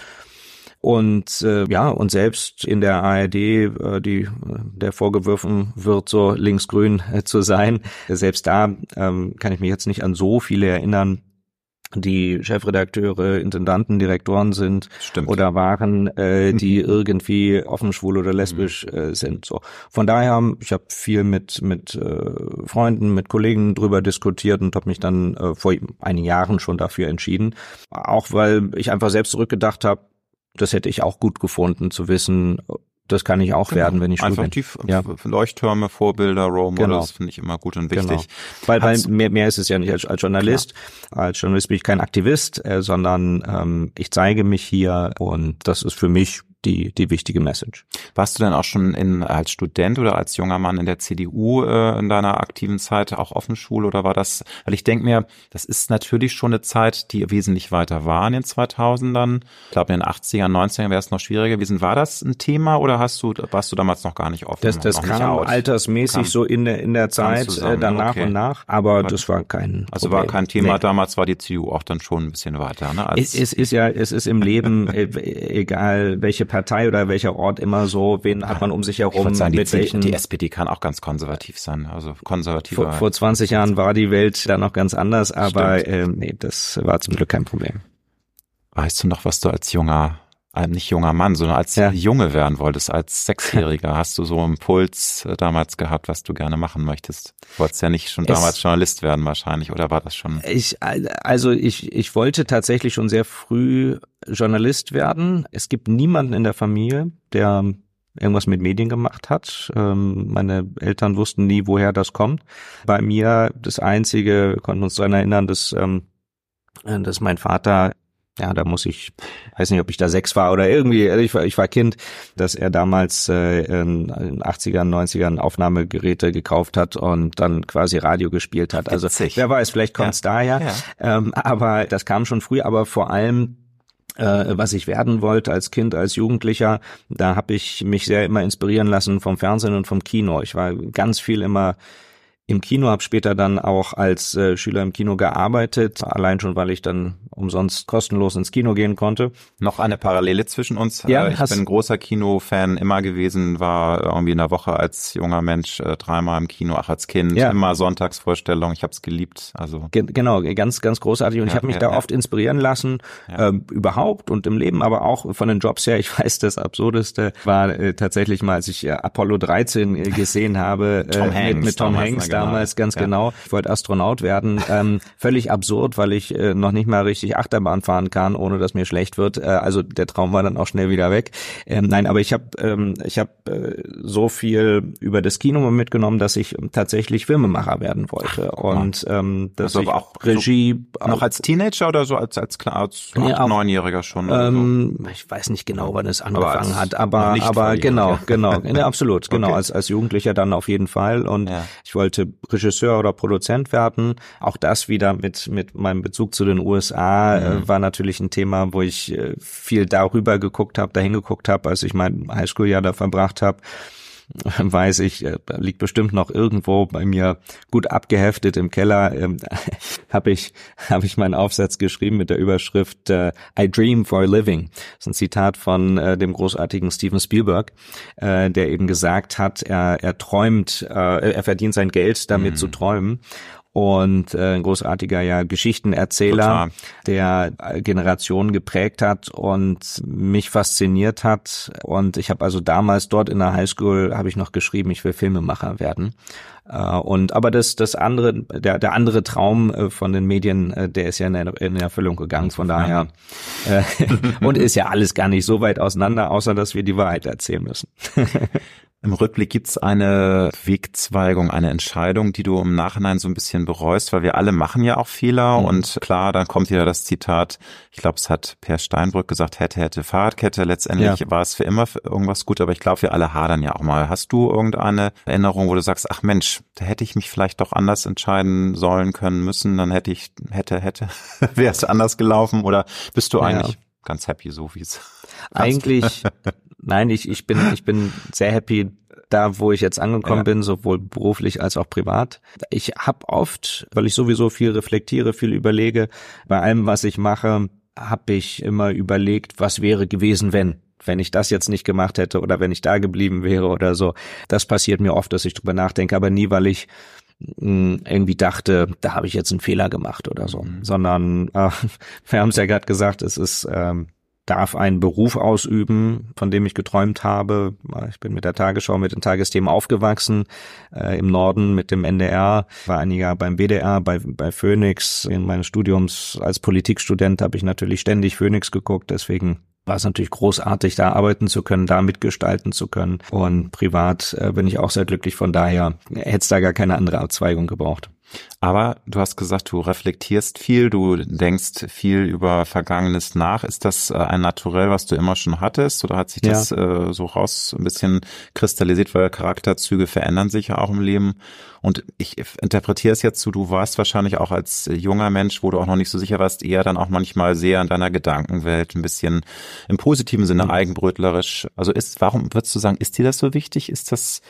Und äh, ja, und selbst in der ARD, äh, die äh, der vorgeworfen wird, so linksgrün äh, zu sein, selbst da ähm, kann ich mich jetzt nicht an so viele erinnern, die Chefredakteure, Intendanten, Direktoren sind Stimmt. oder waren, äh, die irgendwie offen schwul oder lesbisch mhm. äh, sind. So von daher, ich habe viel mit mit äh, Freunden, mit Kollegen drüber diskutiert und habe mich dann äh, vor einigen Jahren schon dafür entschieden, auch weil ich einfach selbst zurückgedacht habe, das hätte ich auch gut gefunden zu wissen, das kann ich auch genau. werden, wenn ich schwul Einfach bin. Ja. Leuchttürme, Vorbilder, Role Models genau. finde ich immer gut und wichtig. Genau. Weil, weil mehr, mehr ist es ja nicht als, als Journalist. Klar. Als Journalist bin ich kein Aktivist, äh, sondern ähm, ich zeige mich hier und das ist für mich die, die wichtige Message. Warst du denn auch schon in, als Student oder als junger Mann in der CDU äh, in deiner aktiven Zeit auch Offenschule oder war das, weil ich denke mir, das ist natürlich schon eine Zeit, die wesentlich weiter war in den 2000ern. Ich glaube, in den 80ern, 90ern wäre es noch schwieriger gewesen. War das ein Thema oder hast du, warst du damals noch gar nicht offen? Das, das kam altersmäßig kam, so in der, in der Zeit, äh, dann nach okay. und nach, aber das war kein Also Problem. war kein Thema, nee. damals war die CDU auch dann schon ein bisschen weiter, ne? Es, es ist ja, es ist im Leben, äh, egal welche Partei oder welcher Ort immer so, wen hat man um sich herum, sagen, mit die, welchen... Die SPD kann auch ganz konservativ sein, also konservativer... Vor, vor 20 Jahren war die Welt da noch ganz anders, aber äh, nee, das war zum Glück kein Problem. Weißt du noch, was du als junger äh, nicht junger Mann, sondern als ja. Junge werden wolltest, als Sechsjähriger, hast du so einen Puls äh, damals gehabt, was du gerne machen möchtest? Du wolltest ja nicht schon es, damals Journalist werden wahrscheinlich, oder war das schon? Ich, also ich, ich wollte tatsächlich schon sehr früh Journalist werden. Es gibt niemanden in der Familie, der irgendwas mit Medien gemacht hat. Ähm, meine Eltern wussten nie, woher das kommt. Bei mir das Einzige, wir konnten uns daran erinnern, dass, ähm, dass mein Vater ja, da muss ich, weiß nicht, ob ich da sechs war oder irgendwie, also ich war, ich war Kind, dass er damals äh, in, in 80ern, 90ern Aufnahmegeräte gekauft hat und dann quasi Radio gespielt hat. Also Witzig. wer weiß, vielleicht kommt's ja. daher. Ja. Ähm, aber das kam schon früh, aber vor allem äh, was ich werden wollte als Kind, als Jugendlicher, da habe ich mich sehr immer inspirieren lassen vom Fernsehen und vom Kino. Ich war ganz viel immer im Kino, habe später dann auch als äh, Schüler im Kino gearbeitet, allein schon, weil ich dann umsonst kostenlos ins Kino gehen konnte. Noch eine Parallele zwischen uns. Ja, äh, ich bin ein großer Kinofan immer gewesen, war irgendwie in der Woche als junger Mensch äh, dreimal im Kino, auch als Kind, ja. immer Sonntagsvorstellung, ich habe es geliebt. Also Ge genau, ganz, ganz großartig und ja, ich habe mich da oft inspirieren lassen, äh, überhaupt und im Leben, aber auch von den Jobs her. Ich weiß, das Absurdeste war äh, tatsächlich mal, als ich äh, Apollo 13 äh, gesehen habe Tom Hanks, mit, mit Tom Hanks damals ganz ja. genau. Ich wollte Astronaut werden. Ähm, völlig absurd, weil ich äh, noch nicht mal richtig Achterbahn fahren kann, ohne dass mir schlecht wird. Äh, also der Traum war dann auch schnell wieder weg. Ähm, nein, aber ich habe ähm, ich habe äh, so viel über das Kino mitgenommen, dass ich tatsächlich Filmemacher werden wollte und ähm, dass also ich auch Regie so noch als Teenager oder so als als klar als ja, neunjähriger schon. Ähm, so. Ich weiß nicht genau, wann es angefangen aber hat, aber aber genau genau ja, absolut genau okay. als als Jugendlicher dann auf jeden Fall und ja. ich wollte Regisseur oder Produzent werden. Auch das wieder mit, mit meinem Bezug zu den USA äh, mhm. war natürlich ein Thema, wo ich äh, viel darüber geguckt habe, dahin geguckt habe, als ich mein Highschool-Jahr da verbracht habe weiß ich, äh, liegt bestimmt noch irgendwo bei mir gut abgeheftet im Keller, ähm, habe ich, hab ich meinen Aufsatz geschrieben mit der Überschrift äh, I Dream for a Living. Das ist ein Zitat von äh, dem großartigen Steven Spielberg, äh, der eben gesagt hat, er, er träumt, äh, er verdient sein Geld damit mhm. zu träumen und äh, ein großartiger ja Geschichtenerzähler, Total. der Generationen geprägt hat und mich fasziniert hat. Und ich habe also damals dort in der Highschool habe ich noch geschrieben, ich will Filmemacher werden. Äh, und aber das das andere der der andere Traum äh, von den Medien, äh, der ist ja in, in Erfüllung gegangen. Von daher äh, und ist ja alles gar nicht so weit auseinander, außer dass wir die Wahrheit erzählen müssen. Im Rückblick gibt's eine Wegzweigung, eine Entscheidung, die du im Nachhinein so ein bisschen bereust, weil wir alle machen ja auch Fehler. Mhm. Und klar, dann kommt wieder das Zitat, ich glaube, es hat Per Steinbrück gesagt, hätte, hätte Fahrradkette. Letztendlich ja. war es für immer für irgendwas gut, aber ich glaube, wir alle hadern ja auch mal. Hast du irgendeine Erinnerung, wo du sagst, ach Mensch, da hätte ich mich vielleicht doch anders entscheiden sollen können müssen, dann hätte ich, hätte, hätte, wäre es anders gelaufen oder bist du eigentlich ja. ganz happy, so wie es eigentlich, nein, ich, ich bin, ich bin sehr happy da, wo ich jetzt angekommen ja. bin, sowohl beruflich als auch privat. Ich habe oft, weil ich sowieso viel reflektiere, viel überlege, bei allem, was ich mache, habe ich immer überlegt, was wäre gewesen, wenn wenn ich das jetzt nicht gemacht hätte oder wenn ich da geblieben wäre oder so. Das passiert mir oft, dass ich drüber nachdenke, aber nie, weil ich hm, irgendwie dachte, da habe ich jetzt einen Fehler gemacht oder so, mhm. sondern äh, wir haben es ja gerade gesagt, es ist ähm, darf einen Beruf ausüben, von dem ich geträumt habe. Ich bin mit der Tagesschau, mit den Tagesthemen aufgewachsen, äh, im Norden mit dem NDR, war ein Jahr beim BDR, bei, bei Phoenix. In meines Studiums als Politikstudent habe ich natürlich ständig Phoenix geguckt, deswegen war es natürlich großartig, da arbeiten zu können, da mitgestalten zu können. Und privat äh, bin ich auch sehr glücklich, von daher hätte es da gar keine andere Abzweigung gebraucht. Aber du hast gesagt, du reflektierst viel, du denkst viel über Vergangenes nach. Ist das äh, ein Naturell, was du immer schon hattest, oder hat sich das ja. äh, so raus ein bisschen kristallisiert, weil Charakterzüge verändern sich ja auch im Leben? Und ich interpretiere es jetzt so, du warst wahrscheinlich auch als junger Mensch, wo du auch noch nicht so sicher warst, eher dann auch manchmal sehr in deiner Gedankenwelt, ein bisschen im positiven Sinne mhm. eigenbrötlerisch. Also ist, warum würdest du sagen, ist dir das so wichtig? Ist das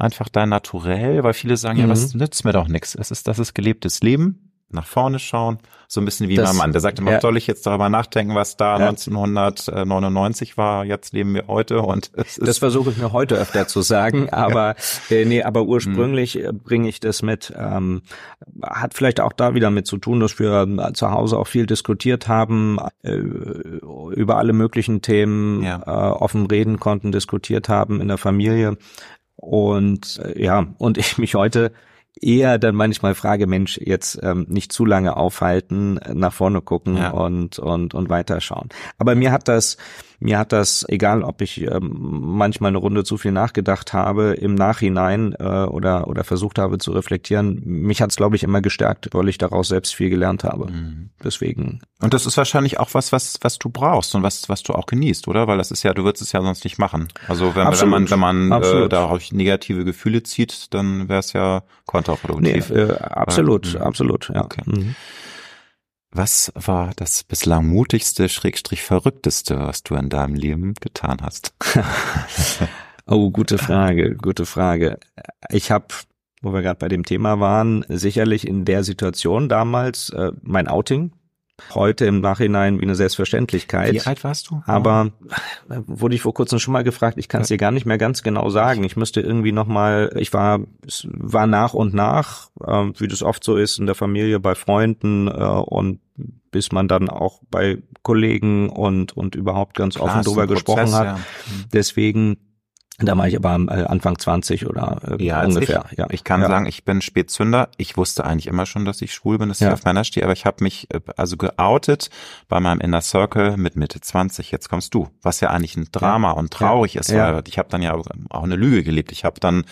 einfach dein Naturell? Weil viele sagen, mhm. ja, was nützt mir doch nichts. Es ist, das ist gelebtes Leben nach vorne schauen, so ein bisschen wie das, mein Mann. Der sagt immer, ja. soll ich jetzt darüber nachdenken, was da ja. 1999 war, jetzt leben wir heute und es ist Das versuche ich mir heute öfter zu sagen, aber ja. äh, nee, aber ursprünglich mhm. bringe ich das mit, ähm, hat vielleicht auch da wieder mit zu tun, dass wir äh, zu Hause auch viel diskutiert haben, äh, über alle möglichen Themen äh, offen reden konnten, diskutiert haben in der Familie. Und äh, ja, und ich mich heute eher dann manchmal frage, Mensch, jetzt ähm, nicht zu lange aufhalten, nach vorne gucken ja. und, und, und weiterschauen. Aber mir hat das, mir hat das, egal ob ich ähm, manchmal eine Runde zu viel nachgedacht habe, im Nachhinein äh, oder, oder versucht habe zu reflektieren, mich hat es, glaube ich, immer gestärkt, weil ich daraus selbst viel gelernt habe. Mhm. Deswegen. Und das ist wahrscheinlich auch was, was, was du brauchst und was, was du auch genießt, oder? Weil das ist ja, du würdest es ja sonst nicht machen. Also wenn, wenn man, wenn man äh, darauf negative Gefühle zieht, dann wäre es ja kontraproduktiv. Nee, äh, absolut, ja. absolut, ja. Okay. Mhm. Was war das bislang mutigste, schrägstrich verrückteste, was du in deinem Leben getan hast? oh, gute Frage, gute Frage. Ich habe, wo wir gerade bei dem Thema waren, sicherlich in der Situation damals äh, mein Outing heute im Nachhinein wie eine Selbstverständlichkeit. Wie alt warst du? Aber wurde ich vor kurzem schon mal gefragt, ich kann es dir gar nicht mehr ganz genau sagen. Ich müsste irgendwie noch mal, ich war, es war nach und nach, äh, wie das oft so ist in der Familie, bei Freunden äh, und bis man dann auch bei Kollegen und und überhaupt ganz Klar, offen drüber gesprochen hat. Ja. Mhm. Deswegen da war ich aber äh, Anfang 20 oder äh, ja, ungefähr. Ich, ja. ich kann ja. sagen, ich bin Spätzünder. Ich wusste eigentlich immer schon, dass ich schwul bin, dass ja. ich auf Männer stehe, aber ich habe mich äh, also geoutet bei meinem Inner Circle mit Mitte 20. Jetzt kommst du, was ja eigentlich ein Drama und traurig ist, weil ich habe dann ja auch eine Lüge gelebt. Ich habe dann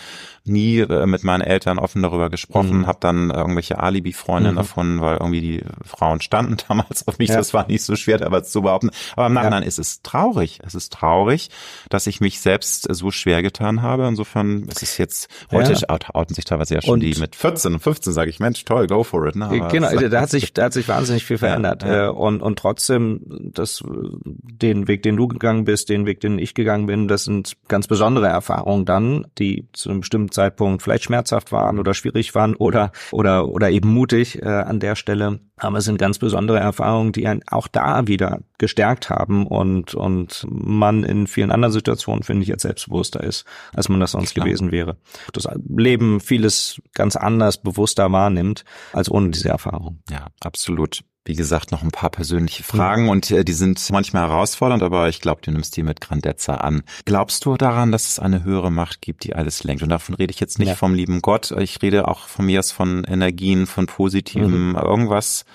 nie äh, mit meinen Eltern offen darüber gesprochen, mhm. habe dann irgendwelche Alibi-Freundinnen mhm. erfunden, weil irgendwie die Frauen standen damals auf mich. Das war nicht so schwer, aber zu behaupten. Aber im Nachhinein ist es traurig. Es ist traurig, dass ich mich selbst so schwer getan habe. Insofern ist es jetzt, heute ja. outen sich teilweise ja schon und die mit 14, 15, sage ich, Mensch, toll, go for it. Ne? Aber genau, da hat sich, da hat sich wahnsinnig viel verändert. Ja, ja. Äh, und, und trotzdem, das, den Weg, den du gegangen bist, den Weg, den ich gegangen bin, das sind ganz besondere Erfahrungen dann, die zu einem bestimmten Zeitpunkt vielleicht schmerzhaft waren oder schwierig waren oder, oder, oder eben mutig äh, an der Stelle. Aber es sind ganz besondere Erfahrungen, die einen auch da wieder gestärkt haben und, und man in vielen anderen Situationen, finde ich, jetzt selbstbewusster ist, als man das sonst Klar. gewesen wäre. Das Leben vieles ganz anders, bewusster wahrnimmt, als ohne diese Erfahrung. Ja, absolut wie gesagt, noch ein paar persönliche Fragen mhm. und äh, die sind manchmal herausfordernd, aber ich glaube, du nimmst die mit Grandezza an. Glaubst du daran, dass es eine höhere Macht gibt, die alles lenkt? Und davon rede ich jetzt nicht ja. vom lieben Gott, ich rede auch von mir aus von Energien, von positivem mhm. irgendwas,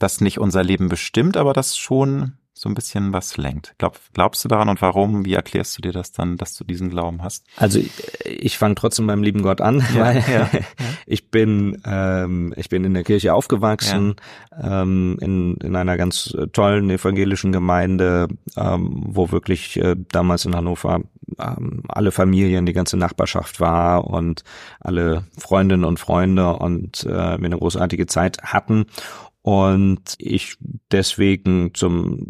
das nicht unser Leben bestimmt, aber das schon so ein bisschen was lenkt. Glaub, glaubst du daran und warum? Wie erklärst du dir das dann, dass du diesen Glauben hast? Also ich, ich fange trotzdem beim lieben Gott an, ja, weil ja, ja. ich bin ähm, ich bin in der Kirche aufgewachsen, ähm, in, in einer ganz tollen evangelischen Gemeinde, ähm, wo wirklich äh, damals in Hannover ähm, alle Familien, die ganze Nachbarschaft war und alle Freundinnen und Freunde und äh, wir eine großartige Zeit hatten und ich deswegen zum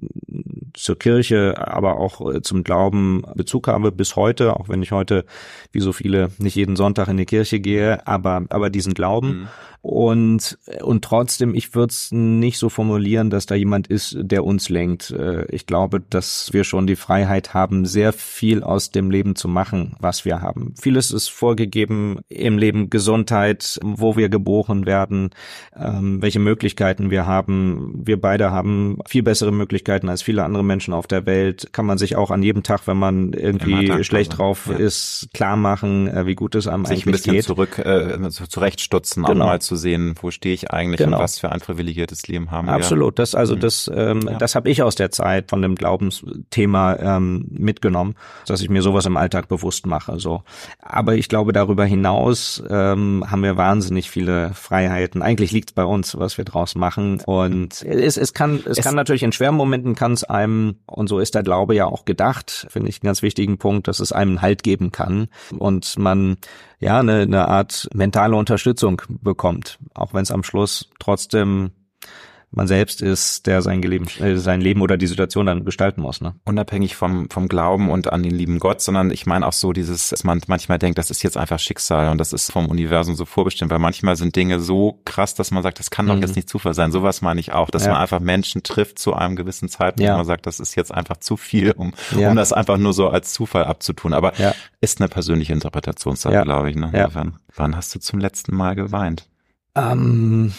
zur Kirche, aber auch äh, zum Glauben Bezug habe bis heute, auch wenn ich heute wie so viele nicht jeden Sonntag in die Kirche gehe, aber aber diesen Glauben. Mhm. Und, und trotzdem, ich würde es nicht so formulieren, dass da jemand ist, der uns lenkt. Äh, ich glaube, dass wir schon die Freiheit haben, sehr viel aus dem Leben zu machen, was wir haben. Vieles ist vorgegeben im Leben Gesundheit, wo wir geboren werden, ähm, welche Möglichkeiten wir haben. Wir beide haben viel bessere Möglichkeiten als viele andere Menschen auf der Welt. Kann man sich auch an jedem Tag, wenn man irgendwie schlecht drauf ja. ist, klar machen, äh, wie gut es einem sich eigentlich ein bisschen geht. zurück äh, zurechtstutzen, genau. auch mal zu sehen, wo stehe ich eigentlich genau. und was für ein privilegiertes Leben haben wir. Absolut. Das also mhm. das ähm, ja. das habe ich aus der Zeit von dem Glaubensthema ähm, mitgenommen, dass ich mir sowas im Alltag bewusst mache. So, aber ich glaube darüber hinaus ähm, haben wir wahnsinnig viele Freiheiten. Eigentlich liegt es bei uns, was wir draus machen. Und es, es kann es, es kann natürlich in schweren Momenten kann es einem und so ist der Glaube ja auch gedacht, finde ich einen ganz wichtigen Punkt, dass es einem Halt geben kann und man ja eine, eine Art mentale Unterstützung bekommt, auch wenn es am Schluss trotzdem man selbst ist, der sein Leben, äh, sein Leben oder die Situation dann gestalten muss. Ne? Unabhängig vom, vom Glauben und an den lieben Gott, sondern ich meine auch so dieses, dass man manchmal denkt, das ist jetzt einfach Schicksal und das ist vom Universum so vorbestimmt, weil manchmal sind Dinge so krass, dass man sagt, das kann doch mhm. jetzt nicht Zufall sein. Sowas meine ich auch, dass ja. man einfach Menschen trifft zu einem gewissen Zeitpunkt, ja. man sagt, das ist jetzt einfach zu viel, um, ja. um das einfach nur so als Zufall abzutun. Aber ist eine persönliche Interpretationssache, glaube ich. Ne? Wann, wann hast du zum letzten Mal geweint? Ähm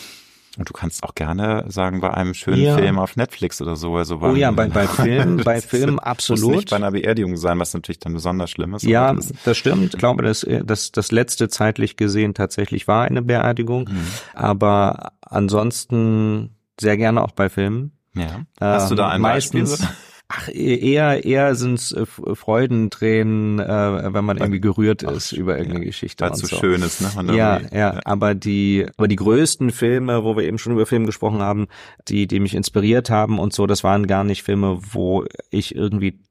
und du kannst auch gerne sagen, bei einem schönen ja. Film auf Netflix oder so. Also oh ja, bei, bei Filmen, bei Filmen absolut. Muss nicht bei einer Beerdigung sein, was natürlich dann besonders schlimm ist. Ja, das, das, stimmt. Ich glaube, dass das, das letzte zeitlich gesehen tatsächlich war eine Beerdigung. Mhm. Aber ansonsten sehr gerne auch bei Filmen. Ja. Hast du da ein meistens, Beispiel? Ach, e-, eher, eher sind's äh, Freudentränen, äh, wenn man irgendwie gerührt ist über irgendeine ja, Geschichte. Weil so so schön ist, ne? Ja, ja, ja, aber die, aber die größten Filme, wo wir eben schon über Filme gesprochen haben, die, die mich inspiriert haben und so, das waren gar nicht Filme, wo ich irgendwie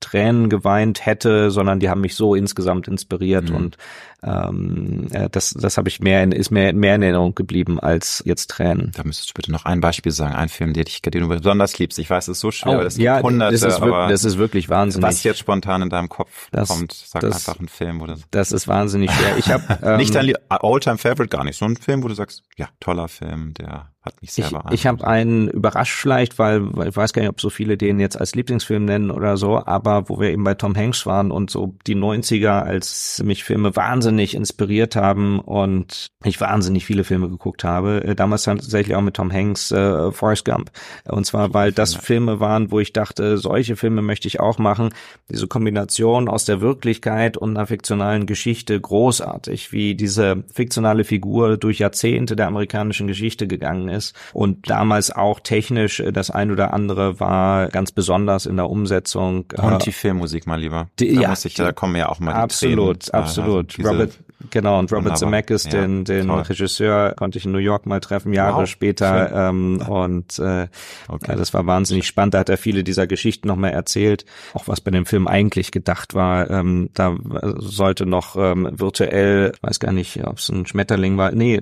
Tränen geweint hätte, sondern die haben mich so insgesamt inspiriert mhm. und ähm, das, das habe ich mehr in, ist mehr, mehr in Erinnerung geblieben als jetzt Tränen. Da müsstest du bitte noch ein Beispiel sagen, ein Film, den, dich, den du besonders liebst. Ich weiß, es ist so schwer, oh, das ja, hunderte, das ist, aber das ist wirklich wahnsinnig. Was jetzt spontan in deinem Kopf das, kommt, sag das, einfach einen Film, oder Das ist wahnsinnig schwer. Ich habe ähm, nicht dein All-Time Favorite, gar nicht. So ein Film, wo du sagst, ja, toller Film, der hat mich sehr ich. Ich habe einen überrascht vielleicht, weil, weil ich weiß gar nicht, ob so viele den jetzt als Lieblingsfilm nennen oder so, aber wo wir eben bei Tom Hanks waren und so die 90er als mich Filme wahnsinnig inspiriert inspiriert haben und ich wahnsinnig viele Filme geguckt habe. Äh, damals tatsächlich auch mit Tom Hanks, äh, Forrest Gump. Und zwar, weil das Filme waren, wo ich dachte, solche Filme möchte ich auch machen. Diese Kombination aus der Wirklichkeit und einer fiktionalen Geschichte großartig, wie diese fiktionale Figur durch Jahrzehnte der amerikanischen Geschichte gegangen ist und damals auch technisch äh, das ein oder andere war ganz besonders in der Umsetzung. Und die Filmmusik mal lieber. Die, da ja, muss ich, da kommen ja auch mal die Absolut, Tränen. absolut. Also Robert, Genau, und Robert Zemeckis, ja, den, den Regisseur, konnte ich in New York mal treffen, Jahre wow, später. Ähm, und äh, okay. das war wahnsinnig spannend. Da hat er viele dieser Geschichten nochmal erzählt, auch was bei dem Film eigentlich gedacht war. Ähm, da sollte noch ähm, virtuell, weiß gar nicht, ob es ein Schmetterling war, nee,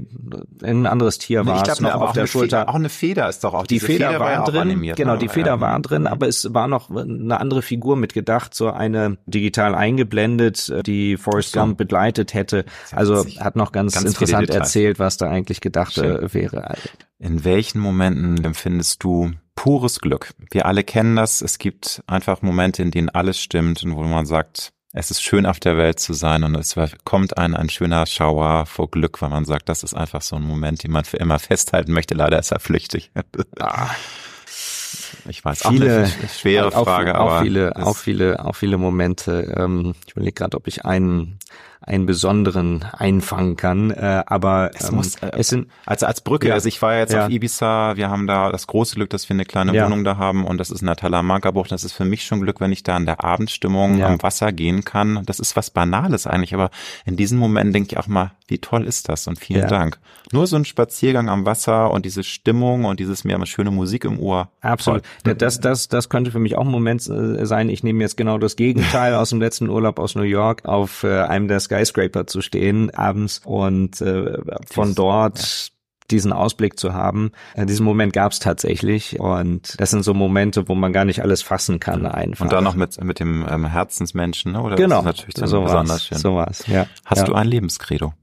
ein anderes Tier nee, war es noch auf der Schulter. Feder, auch eine Feder ist doch auch. Die Feder, Feder, war, ja drin, animiert, genau, ne? die Feder ja. war drin, aber es war noch eine andere Figur mitgedacht, so eine digital eingeblendet, die Forrest Gump begleitet hätte. Also hat noch ganz, ganz interessant erzählt, was da eigentlich gedacht Schön. Äh, wäre. In welchen Momenten empfindest du pures Glück? Wir alle kennen das. Es gibt einfach Momente, in denen alles stimmt und wo man sagt, es ist schön auf der Welt zu sein und es kommt ein, ein schöner Schauer vor Glück, weil man sagt, das ist einfach so ein Moment, den man für immer festhalten möchte. Leider ist er flüchtig. Ah. Ich weiß, viele, auch eine schwere Frage, auch, aber auch viele, auch viele, auch viele Momente. Ähm, ich überlege gerade, ob ich einen einen besonderen einfangen kann. Äh, aber es ähm, muss äh, es sind als als Brücke. Ja, also ich war jetzt ja. auf Ibiza. Wir haben da das große Glück, dass wir eine kleine ja. Wohnung da haben und das ist in der Talamanca-Bucht. Das ist für mich schon Glück, wenn ich da in der Abendstimmung am Wasser gehen kann. Das ist was Banales eigentlich, aber in diesem Moment denke ich auch mal, wie toll ist das und vielen Dank. Nur so ein Spaziergang am Wasser und diese Stimmung und dieses mehr schöne Musik im Ohr. Absolut. Toll. Das das das könnte für mich auch ein Moment äh, sein. Ich nehme jetzt genau das Gegenteil aus dem letzten Urlaub aus New York auf äh, einem der Skyscraper zu stehen abends und äh, von dort ja diesen Ausblick zu haben. Äh, diesen Moment gab es tatsächlich und das sind so Momente, wo man gar nicht alles fassen kann einfach. Und dann noch mit mit dem ähm, Herzensmenschen, ne? oder? Genau, das ist natürlich dann so besonders schön. So was, ja. Hast ja. du ein Lebenskredo?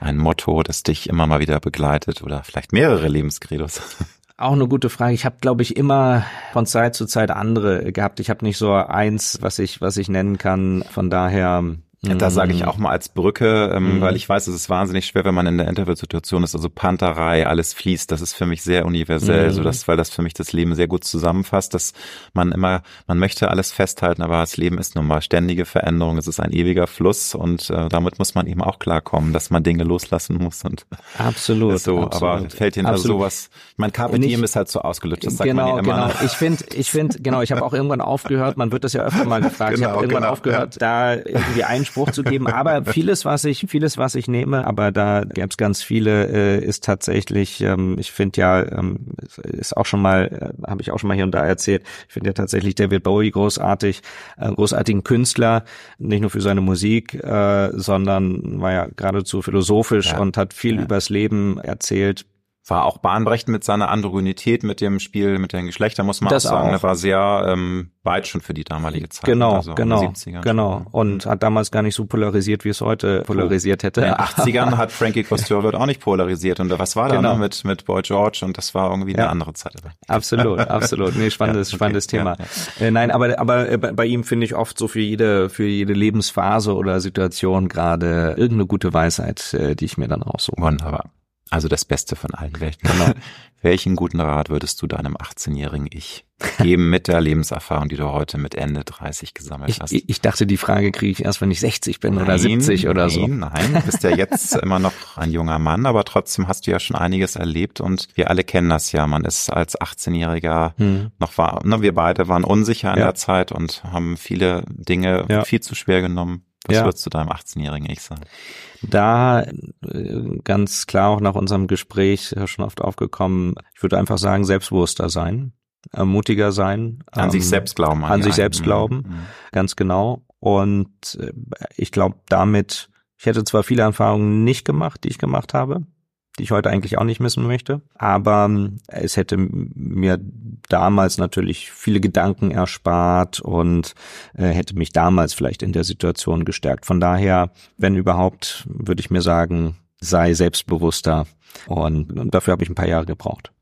Ein Motto, das dich immer mal wieder begleitet oder vielleicht mehrere Lebenskredos? Auch eine gute Frage. Ich habe, glaube ich, immer von Zeit zu Zeit andere gehabt. Ich habe nicht so eins, was ich, was ich nennen kann. Von daher Da sage ich Mhm. auch mal als Brücke, ähm, Mhm. weil ich weiß, es ist wahnsinnig schwer, wenn man in der Interviewsituation ist. Also Panterei, alles fließt, das ist für mich sehr universell, Mhm. so dass, weil das für mich das Leben sehr gut zusammenfasst, dass man immer, man möchte alles festhalten, aber das Leben ist nun mal ständige Veränderung, es ist ein ewiger Fluss und äh, damit muss man eben auch klarkommen, dass man Dinge loslassen muss und Absolut. so. absolut. Aber fällt Ihnen also sowas? Mein Carpe Diem ist halt so ausgelutscht, das sagt genau, man ja immer. genau. Ich finde, ich finde, genau, ich habe auch irgendwann aufgehört, man wird das ja öfter mal gefragt, ich Genau, habe irgendwann genau, aufgehört, da irgendwie einen Spruch zu geben, aber vieles, was ich, vieles, was ich nehme, aber da gäbe es ganz viele, äh, ist tatsächlich, ähm, ich finde ja, ähm, ist auch schon mal, äh, habe ich auch schon mal hier und da erzählt, ich finde ja tatsächlich David Bowie großartig, äh, großartigen Künstler, nicht nur für seine Musik, äh, sondern war ja geradezu philosophisch Ja. und hat viel Ja. übers Leben erzählt, war auch bahnbrechend mit seiner Androgynität, mit dem Spiel, mit den Geschlechtern, muss man Das auch sagen. auch. Er war sehr ähm, weit schon für die damalige Zeit. Genau, also in den genau, 70ern genau. Und hat damals gar nicht so polarisiert, wie es heute polarisiert hätte. In den 80ern hat Frankie Costurwood auch nicht polarisiert. Und was war da Genau. ne, mit, mit Boy George? Und das war irgendwie Ja. eine andere Zeit. Absolut, absolut. Nee, spannendes, Ja, okay, spannendes Thema. ja, Äh, nein, aber, aber äh, bei bei ihm finde ich oft so für jede, für jede Lebensphase oder Situation gerade irgendeine gute Weisheit, äh, die ich mir dann raussuche. Wunderbar. Also das Beste von allen Welten. Genau. Welchen guten Rat würdest du deinem 18-jährigen Ich geben mit der Lebenserfahrung, die du heute mit Ende 30 gesammelt Ich, hast? ich ich dachte, die Frage kriege ich erst, wenn ich 60 bin oder 70 oder so. Nein, nein, du bist ja jetzt immer noch ein junger Mann, aber trotzdem hast du ja schon einiges erlebt und wir alle kennen das ja. Man ist als 18-Jähriger Hm. noch war, ne, wir beide waren unsicher in Ja. der Zeit und haben viele Dinge Ja. viel zu schwer genommen. Was Ja. würdest du deinem 18-jährigen Ich sagen? Da äh, ganz klar auch nach unserem Gespräch äh, schon oft aufgekommen, ich würde einfach sagen, selbstbewusster sein, äh, mutiger sein. An ähm, sich selbst glauben. an die sich einen. selbst glauben. Mhm. Ganz genau. Und ich glaube damit, ich hätte zwar viele Erfahrungen nicht gemacht, die ich gemacht habe, die ich heute eigentlich auch nicht missen möchte, aber ähm, es hätte mir damals natürlich viele Gedanken erspart und äh, hätte mich damals vielleicht in der Situation gestärkt. Von daher, wenn überhaupt, würde ich mir sagen, sei selbstbewusster und, und dafür habe ich ein paar Jahre gebraucht.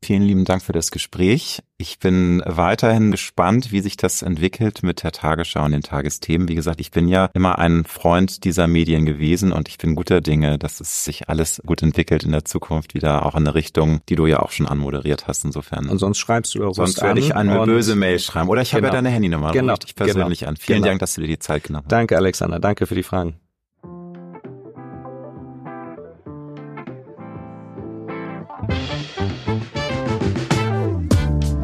Vielen lieben Dank für das Gespräch. Ich bin weiterhin gespannt, wie sich das entwickelt mit der Tagesschau und den Tagesthemen. Wie gesagt, ich bin ja immer ein Freund dieser Medien gewesen und ich bin guter Dinge, dass es sich alles gut entwickelt in der Zukunft wieder auch in eine Richtung, die du ja auch schon anmoderiert hast. Insofern. Und sonst schreibst du doch Sonst werde ich eine böse Mail schreiben. Oder ich habe ja Genau. deine Handynummer. Genau, dich persönlich genau, an. Vielen genau. Dank, dass du dir die Zeit genommen hast. Danke, Alexander. Danke für die Fragen.